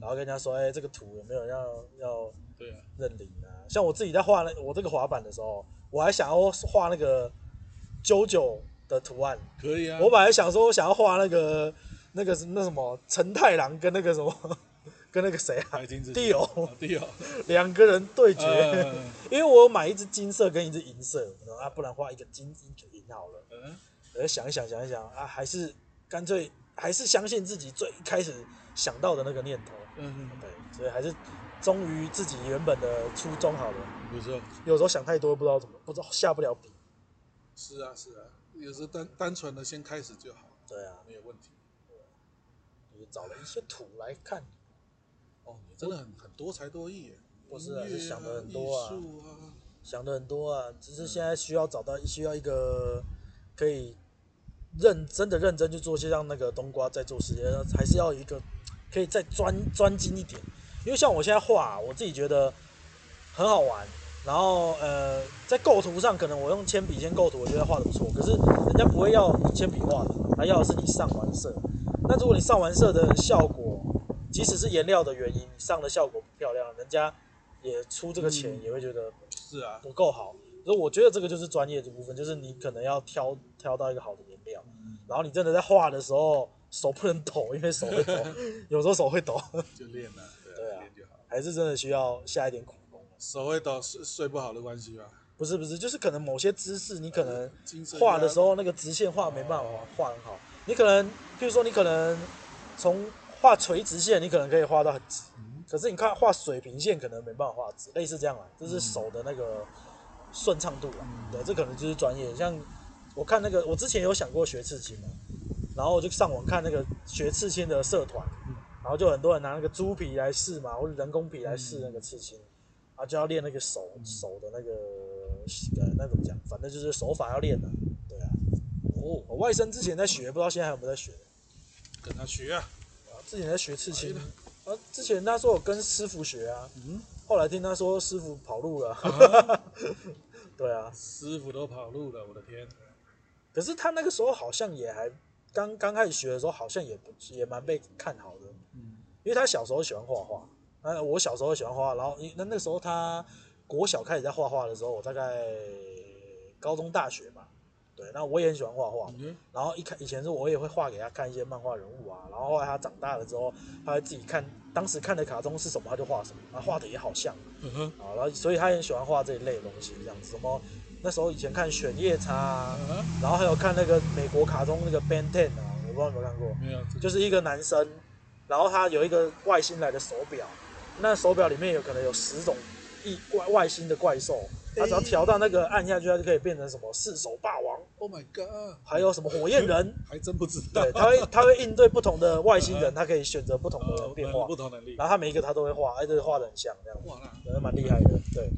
然后跟人家说，哎，这个图有没有要要对啊认领啊？像我自己在画那我这个滑板的时候，我还想要画那个 JoJo 的图案，可以啊。我本来想说，我想要画那个。那个是那什么陈太郎跟那个什么跟那个谁啊？地友地友两个人对决，呃、因为我有买一只金色跟一只银色，啊，不然画一个金一个银好了。嗯，我想一想想一想啊，还是干脆还是相信自己最开始想到的那个念头。嗯嗯，对，所以还是忠于自己原本的初衷好了。不错，有时候想太多，不知道怎么，不知道下不了笔。是啊是啊，有时候单单纯的先开始就好。对啊，没有问题。也找了一些图来看，哦，你真的很很多才多艺，不是啊，是想的很多啊，想的很多啊，只是现在需要找到需要一个可以认真的认真去做，些像那个冬瓜在做时间，还是要一个可以再专专精一点，因为像我现在画，我自己觉得很好玩，然后呃，在构图上可能我用铅笔先构图，我觉得画的不错，可是人家不会要你铅笔画的，他要的是你上完色。那如果你上完色的效果，即使是颜料的原因，你上的效果不漂亮，人家也出这个钱也会觉得是啊不够好。所以我觉得这个就是专业的部分，就是你可能要挑挑到一个好的颜料，然后你真的在画的时候手不能抖，因为手会抖，有时候手会抖。就练了，对啊，还是真的需要下一点苦功。手会抖睡睡不好的关系吧？不是不是，就是可能某些姿势你可能画的时候那个直线画没办法画很好。你可能，譬如说，你可能从画垂直线，你可能可以画到很直，可是你看画水平线，可能没办法画直，类似这样啊，这是手的那个顺畅度啊。对，这可能就是专业。像我看那个，我之前有想过学刺青嘛，然后我就上网看那个学刺青的社团，然后就很多人拿那个猪皮来试嘛，或者人工皮来试那个刺青，啊，就要练那个手手的那个呃，那怎么讲？反正就是手法要练的，对啊。哦，我外甥之前在学，不知道现在还有没有在学。跟他学啊，啊，之前在学刺青。啊，之前他说我跟师傅学啊，嗯，后来听他说师傅跑路了。啊 对啊，师傅都跑路了，我的天！可是他那个时候好像也还刚刚开始学的时候，好像也不也蛮被看好的。嗯，因为他小时候喜欢画画，啊，我小时候喜欢画画，然后那那时候他国小开始在画画的时候，我大概高中大学吧。对，那我也很喜欢画画，然后一看以前是我也会画给他看一些漫画人物啊，然后后来他长大了之后，他会自己看当时看的卡通是什么，他就画什么，他画的也好像，嗯哼。啊，然后所以他也喜欢画这一类的东西，这样子什么那时候以前看犬夜叉啊，然后还有看那个美国卡通那个 Ben Ten 啊，我不知道有没有看过，没有，就是一个男生，然后他有一个外星来的手表，那手表里面有可能有十种异怪外星的怪兽，他只要调到那个按下去，他就可以变成什么四手霸王，Oh my god，还有什么火焰人，还真不知道。对，他会他会应对不同的外星人，他可以选择不同的变化，不同能力。然后他每一个他都会画，而且画的很像这样，哇，那蛮厉害的。对，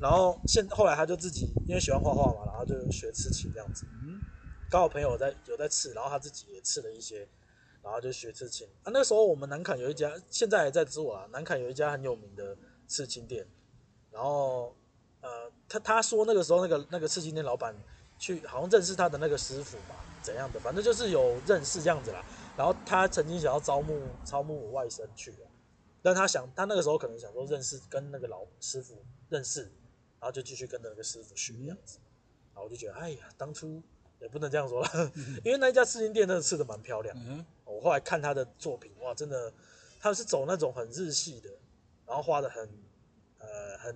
然后现后来他就自己因为喜欢画画嘛，然后就学刺青这样子。嗯，刚好朋友在有在刺，然后他自己也刺了一些。然后就学刺青啊，那时候我们南坎有一家，现在还在做啊。南坎有一家很有名的刺青店，然后呃，他他说那个时候那个那个刺青店老板去好像认识他的那个师傅嘛，怎样的，反正就是有认识这样子啦。然后他曾经想要招募招募我外甥去啊，但他想他那个时候可能想说认识跟那个老师傅认识，然后就继续跟着那个师傅学这样子。然后我就觉得，哎呀，当初。也不能这样说了，因为那一家刺青店真的刺的蛮漂亮。我后来看他的作品，哇，真的，他是走那种很日系的，然后画的很，呃，很，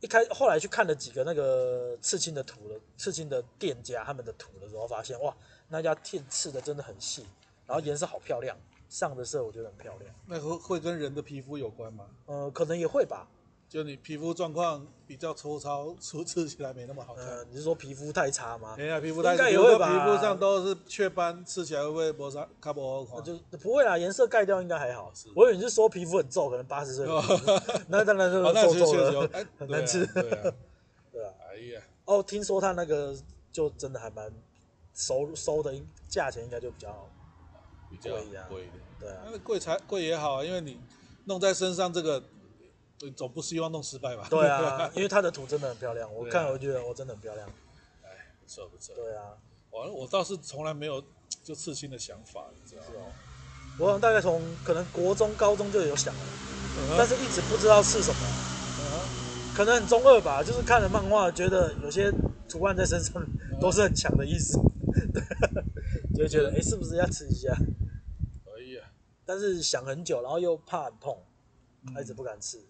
一开后来去看了几个那个刺青的图了，刺青的店家他们的图的时候，发现哇，那家店刺的真的很细，然后颜色好漂亮，上的色我觉得很漂亮。那会会跟人的皮肤有关吗？呃，可能也会吧。就你皮肤状况比较粗糙，粗刺起来没那么好看。呃、你是说皮肤太差吗？没有，皮肤太差，应该也会吧。皮肤上都是雀斑，吃起来会不会磨砂？卡不好看？就不会啦，颜色盖掉应该还好。是我以为你是说皮肤很皱，可能八十岁。那当然就是皱皱的，很难吃。对啊，对啊。哎呀，哦，听说他那个就真的还蛮收收的，价钱应该就比较比较贵一点。对啊，那贵才贵也好啊，因为你弄在身上这个。总不希望弄失败吧？对啊，因为他的图真的很漂亮，我看我觉得我真的很漂亮。哎，不错不错。对啊，我我倒是从来没有就刺青的想法，你知道吗？我大概从可能国中、高中就有想了，但是一直不知道刺什么。可能很中二吧，就是看了漫画，觉得有些图案在身上都是很强的意思，就会觉得哎，是不是要刺一下？可以啊。但是想很久，然后又怕很痛，一直不敢刺。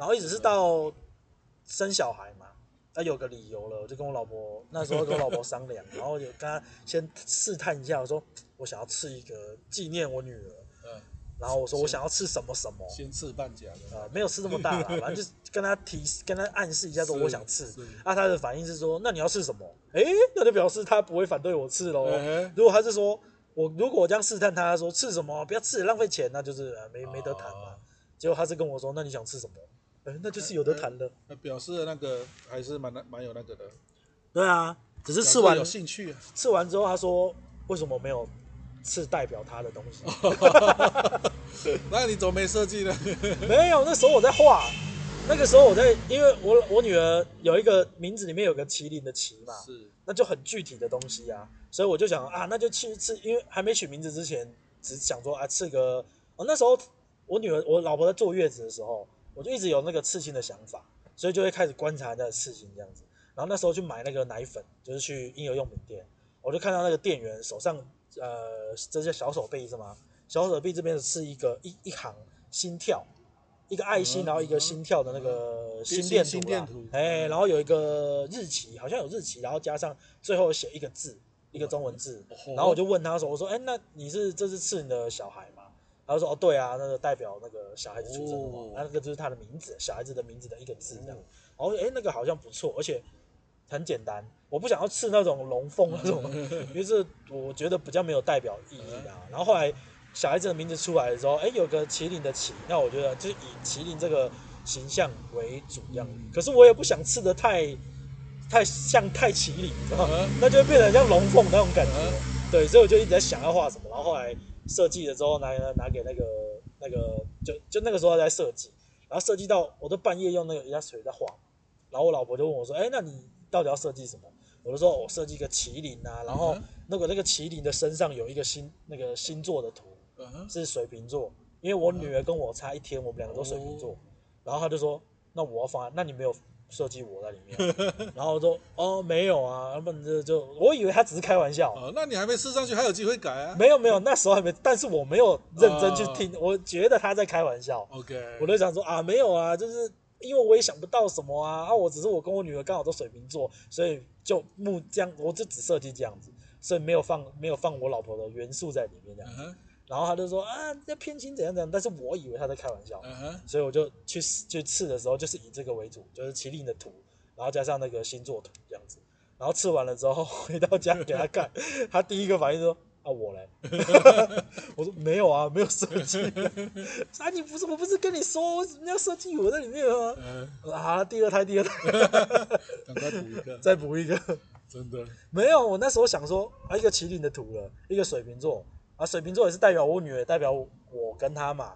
然后一直是到生小孩嘛，他有个理由了，我就跟我老婆那时候跟我老婆商量，然后就跟她先试探一下，我说我想要吃一个纪念我女儿，嗯，然后我说我想要吃什么什么，先吃半甲的，呃，没有吃这么大啦，反正就是跟她提跟她暗示一下说我想吃，那她的反应是说那你要吃什么？哎，那就表示她不会反对我吃喽。如果她是说我如果我这样试探她说吃什么不要吃浪费钱，那就是没没得谈嘛。结果他是跟我说那你想吃什么？哎，那就是有得谈的。那表示那个还是蛮蛮有那个的。对啊，只是吃完有兴趣。吃完之后，他说：“为什么没有吃代表他的东西？” 那你怎么没设计呢？没有，那时候我在画。那个时候我在，因为我我女儿有一个名字里面有个麒麟的麒嘛，是，那就很具体的东西啊。所以我就想啊，那就去吃，因为还没取名字之前，只想说啊，吃个。哦，那时候我女儿我老婆在坐月子的时候。我就一直有那个刺青的想法，所以就会开始观察那个刺青这样子。然后那时候去买那个奶粉，就是去婴儿用品店，我就看到那个店员手上，呃，这些小手臂是吗？小手臂这边是一个一一行心跳，一个爱心，然后一个心跳的那个心电图，哎，然后有一个日期，好像有日期，然后加上最后写一个字，一个中文字。然后我就问他说：“我说，哎，那你是这是刺你的小孩吗？”他说：“哦，对啊，那个代表那个小孩子出生的嘛，那个就是他的名字，小孩子的名字的一个字这样。然后，哎，那个好像不错，而且很简单。我不想要刺那种龙凤那种，因为是我觉得比较没有代表意义啊。然后后来小孩子的名字出来的时候，哎，有个麒麟的麒，那我觉得就是以麒麟这个形象为主这样。可是我也不想刺的太太像太麒麟，知道吗？那就会变成像龙凤那种感觉。对，所以我就一直在想要画什么。然后后来。”设计了之后拿拿给那个那个就就那个时候在设计，然后设计到我都半夜用那个人家水在画，然后我老婆就问我说：“哎，那你到底要设计什么？”我就说：“我设计一个麒麟啊，然后那个那个麒麟的身上有一个星那个星座的图，是水瓶座，因为我女儿跟我差一天，我们两个都水瓶座，然后他就说：那我要放，那你没有。”设计我在里面，然后我说哦没有啊，要不然就就我以为他只是开玩笑。哦，那你还没试上去，还有机会改啊？没有没有，那时候还没，但是我没有认真去听，我觉得他在开玩笑。OK，我就想说啊没有啊，就是因为我也想不到什么啊啊，我只是我跟我女儿刚好都水瓶座，所以就木这样，我就只设计这样子，所以没有放没有放我老婆的元素在里面这样子。然后他就说啊，这偏心怎样怎样，但是我以为他在开玩笑，所以我就去去刺的时候，就是以这个为主，就是麒麟的图，然后加上那个星座图这样子，然后刺完了之后回到家给他看，他第一个反应说啊我嘞，我说没有啊，没有设计，啊你不是我不是跟你说你要设计我在里面吗？啊第二胎第二胎，赶快补一个，再补一个，真的没有，我那时候想说啊一个麒麟的图了，一个水瓶座。啊，水瓶座也是代表我女儿，代表我跟她嘛。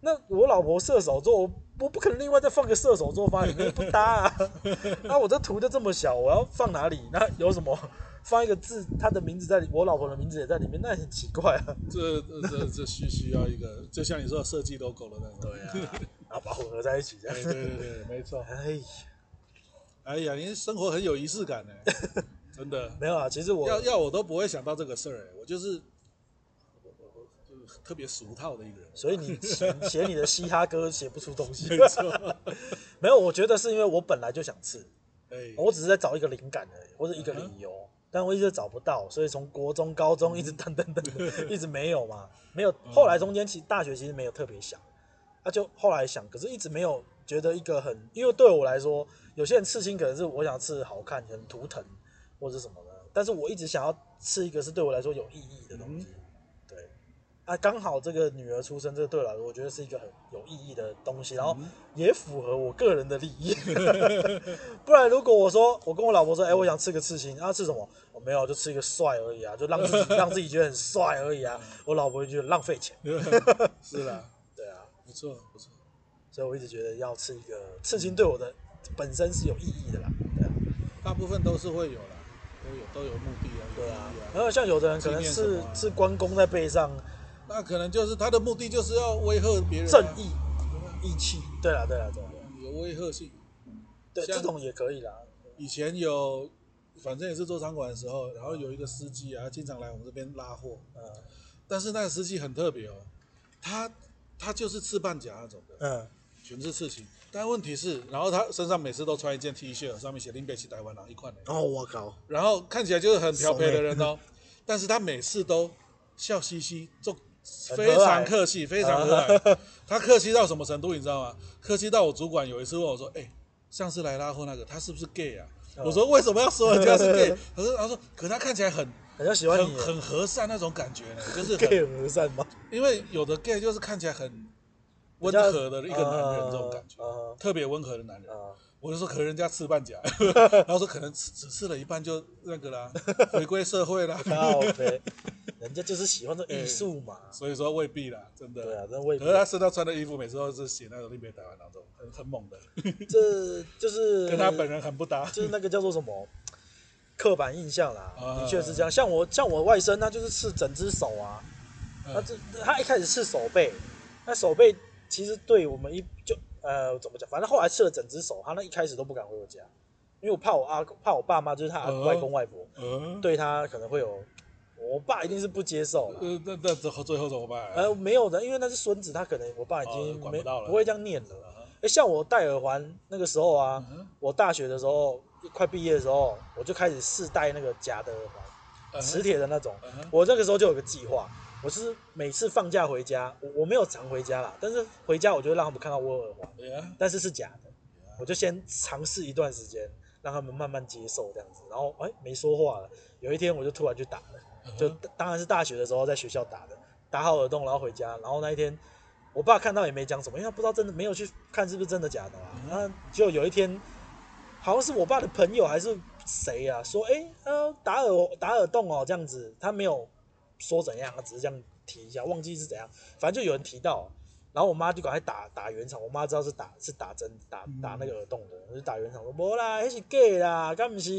那我老婆射手座，我我不可能另外再放个射手座放里面不搭啊。那我这图就这么小，我要放哪里？那有什么放一个字，她的名字在里，我老婆的名字也在里面，那很奇怪啊。这这这需需要一个，就像你说的设计 logo 的那种。对啊，然后把混合在一起这样。对对对，没错。哎呀，哎呀，你生活很有仪式感呢，真的。没有啊，其实我要要我都不会想到这个事儿，我就是。特别俗套的一个人，所以你写你的嘻哈歌写不出东西。没错，没有，我觉得是因为我本来就想刺，欸、我只是在找一个灵感而已，或者一个理由，嗯、但我一直找不到，所以从国中、高中一直等等等，一直没有嘛，没有。后来中间其实大学其实没有特别想，那、啊、就后来想，可是一直没有觉得一个很，因为对我来说，有些人刺青可能是我想刺好看，很图腾或者什么的，但是我一直想要刺一个是对我来说有意义的东西。嗯啊，刚好这个女儿出生，这个对我来说，我觉得是一个很有意义的东西，然后也符合我个人的利益。不然，如果我说我跟我老婆说，哎，我想吃个刺青，啊，吃什么？我没有，就吃一个帅而已啊，就让自己让自己觉得很帅而已啊。我老婆就觉得浪费钱。是啦，对啊，不错不错。所以我一直觉得要吃一个刺青，对我的本身是有意义的啦。对啊，大部分都是会有啦，都有都有目的啊。对啊，然后像有的人可能是是关公在背上。那可能就是他的目的，就是要威吓别人，正义、义气。对啊，对啊，对啊，有威吓性。对，这种也可以啦。以前有，反正也是做餐馆的时候，然后有一个司机啊，经常来我们这边拉货。嗯。但是那个司机很特别哦，他他就是刺半甲那种的，嗯，全是刺青。但问题是，然后他身上每次都穿一件 T 恤，上面写“林北去台湾”哪一块哦，我靠！然后看起来就是很调皮的人哦，但是他每次都笑嘻嘻做。非常客气，非常和蔼。他客气到什么程度，你知道吗？客气到我主管有一次问我说：“哎，上次来拉货那个，他是不是 gay 啊？”我说：“为什么要说人家是 gay？” 他说：“他说，可他看起来很很喜欢你，很和善那种感觉呢，就是 gay 很和善吗？因为有的 gay 就是看起来很温和的一个男人，这种感觉，特别温和的男人。我就说，可能人家刺半甲，然后说可能只只刺了一半就那个啦，回归社会啦。OK，人家就是喜欢这 艺术嘛，所以说未必啦，真的。对啊，那未必。可是他身上穿的衣服，每次都是写那种特别台湾那种，很很猛的。这就是跟他本人很不搭，就是那个叫做什么刻板印象啦。的确是这样，像我像我外甥，他就是刺整只手啊。他这他一开始刺手背，那手背其实对我们一就呃怎么讲，反正后来吃了整只手，他那一开始都不敢回我家，因为我怕我阿怕我爸妈就是他外公外婆，对他可能会有。我爸一定是不接受了。呃，那那最后最后怎么办？呃，没有的，因为那是孙子，他可能我爸已经没不会这样念了。哎，像我戴耳环那个时候啊，我大学的时候快毕业的时候，我就开始试戴那个假的耳环，磁铁的那种。我那个时候就有个计划，我是每次放假回家，我我没有常回家啦，但是回家我就会让他们看到我耳环，但是是假的，我就先尝试一段时间，让他们慢慢接受这样子，然后哎没说话了，有一天我就突然去打了。就当然是大学的时候在学校打的，打好耳洞然后回家，然后那一天我爸看到也没讲什么，因为他不知道真的没有去看是不是真的假的啊。然后就有一天，好像是我爸的朋友还是谁啊，说哎呃打耳打耳洞哦这样子，他没有说怎样，他只是这样提一下，忘记是怎样，反正就有人提到，然后我妈就赶快打打圆场，我妈知道是打是打针打打那个耳洞的，我就打圆场说没啦，那是 gay 啦，干不是？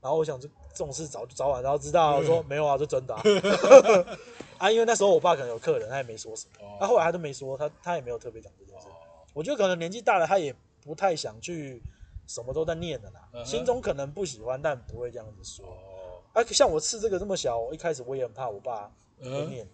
然后我想，这这种事早早晚都要知道。我说没有啊，就真的啊。啊，因为那时候我爸可能有客人，他也没说什么。他后来他都没说，他他也没有特别讲这件事。我觉得可能年纪大了，他也不太想去什么都在念的啦。心中可能不喜欢，但不会这样子说。啊，像我刺这个这么小，我一开始我也很怕我爸会念。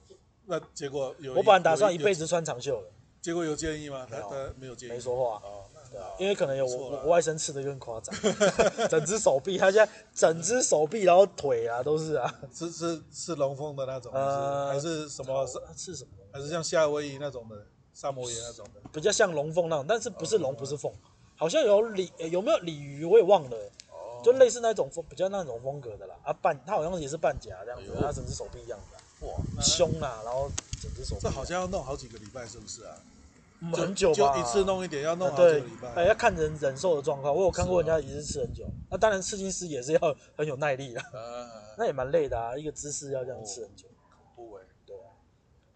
那结果有？我本来打算一辈子穿长袖的。结果有建议吗？他他没有建议。没说话。对啊，因为可能有我我外甥吃的更夸张，整只手臂，他现在整只手臂，然后腿啊都是啊，是是是龙凤的那种，呃，还是什么？是什么？还是像夏威夷那种的萨摩耶那种的？比较像龙凤那种，但是不是龙不是凤，好像有鲤有没有鲤鱼我也忘了，就类似那种风比较那种风格的啦。啊半，他好像也是半甲这样子，他整只手臂一样的，哇，凶啊，然后整只手臂。这好像要弄好几个礼拜，是不是啊？很久吧，就一次弄一点，要弄好几个礼拜。哎，要看人忍受的状况。我有看过人家一次吃很久，那当然刺青师也是要很有耐力的，那也蛮累的啊，一个姿势要这样吃很久。恐怖哎，对啊。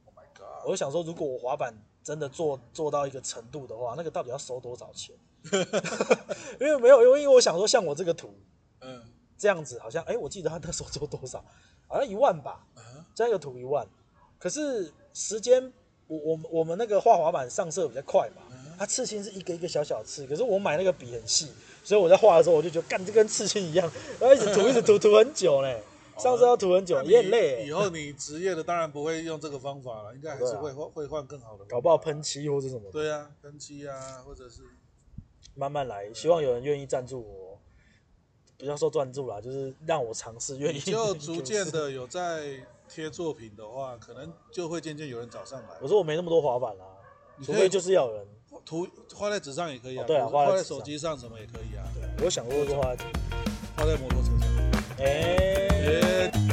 Oh my god！我就想说，如果我滑板真的做做到一个程度的话，那个到底要收多少钱？因为没有，因为我想说，像我这个图，嗯，这样子好像，哎，我记得他那时候做多少，好像一万吧，这样一个图一万，可是时间。我我我们那个画滑板上色比较快嘛，它刺青是一个一个小小刺，可是我买那个笔很细，所以我在画的时候我就觉得，干这跟刺青一样，然后一直涂一直涂涂很久嘞，上次要涂很久，也很累。以后你职业的当然不会用这个方法了，应该还是会换会换更好的，搞不好喷漆或者什么。对啊，喷漆啊，或者是慢慢来，希望有人愿意赞助我，不要说赞助啦，就是让我尝试，愿意就逐渐的有在。贴作品的话，可能就会渐渐有人找上来。我说我没那么多滑板啦，除非就是要有人涂画在纸上也可以啊。对啊，画在手机上什么也可以啊。对，我想过这个画，画在摩托车上。哎。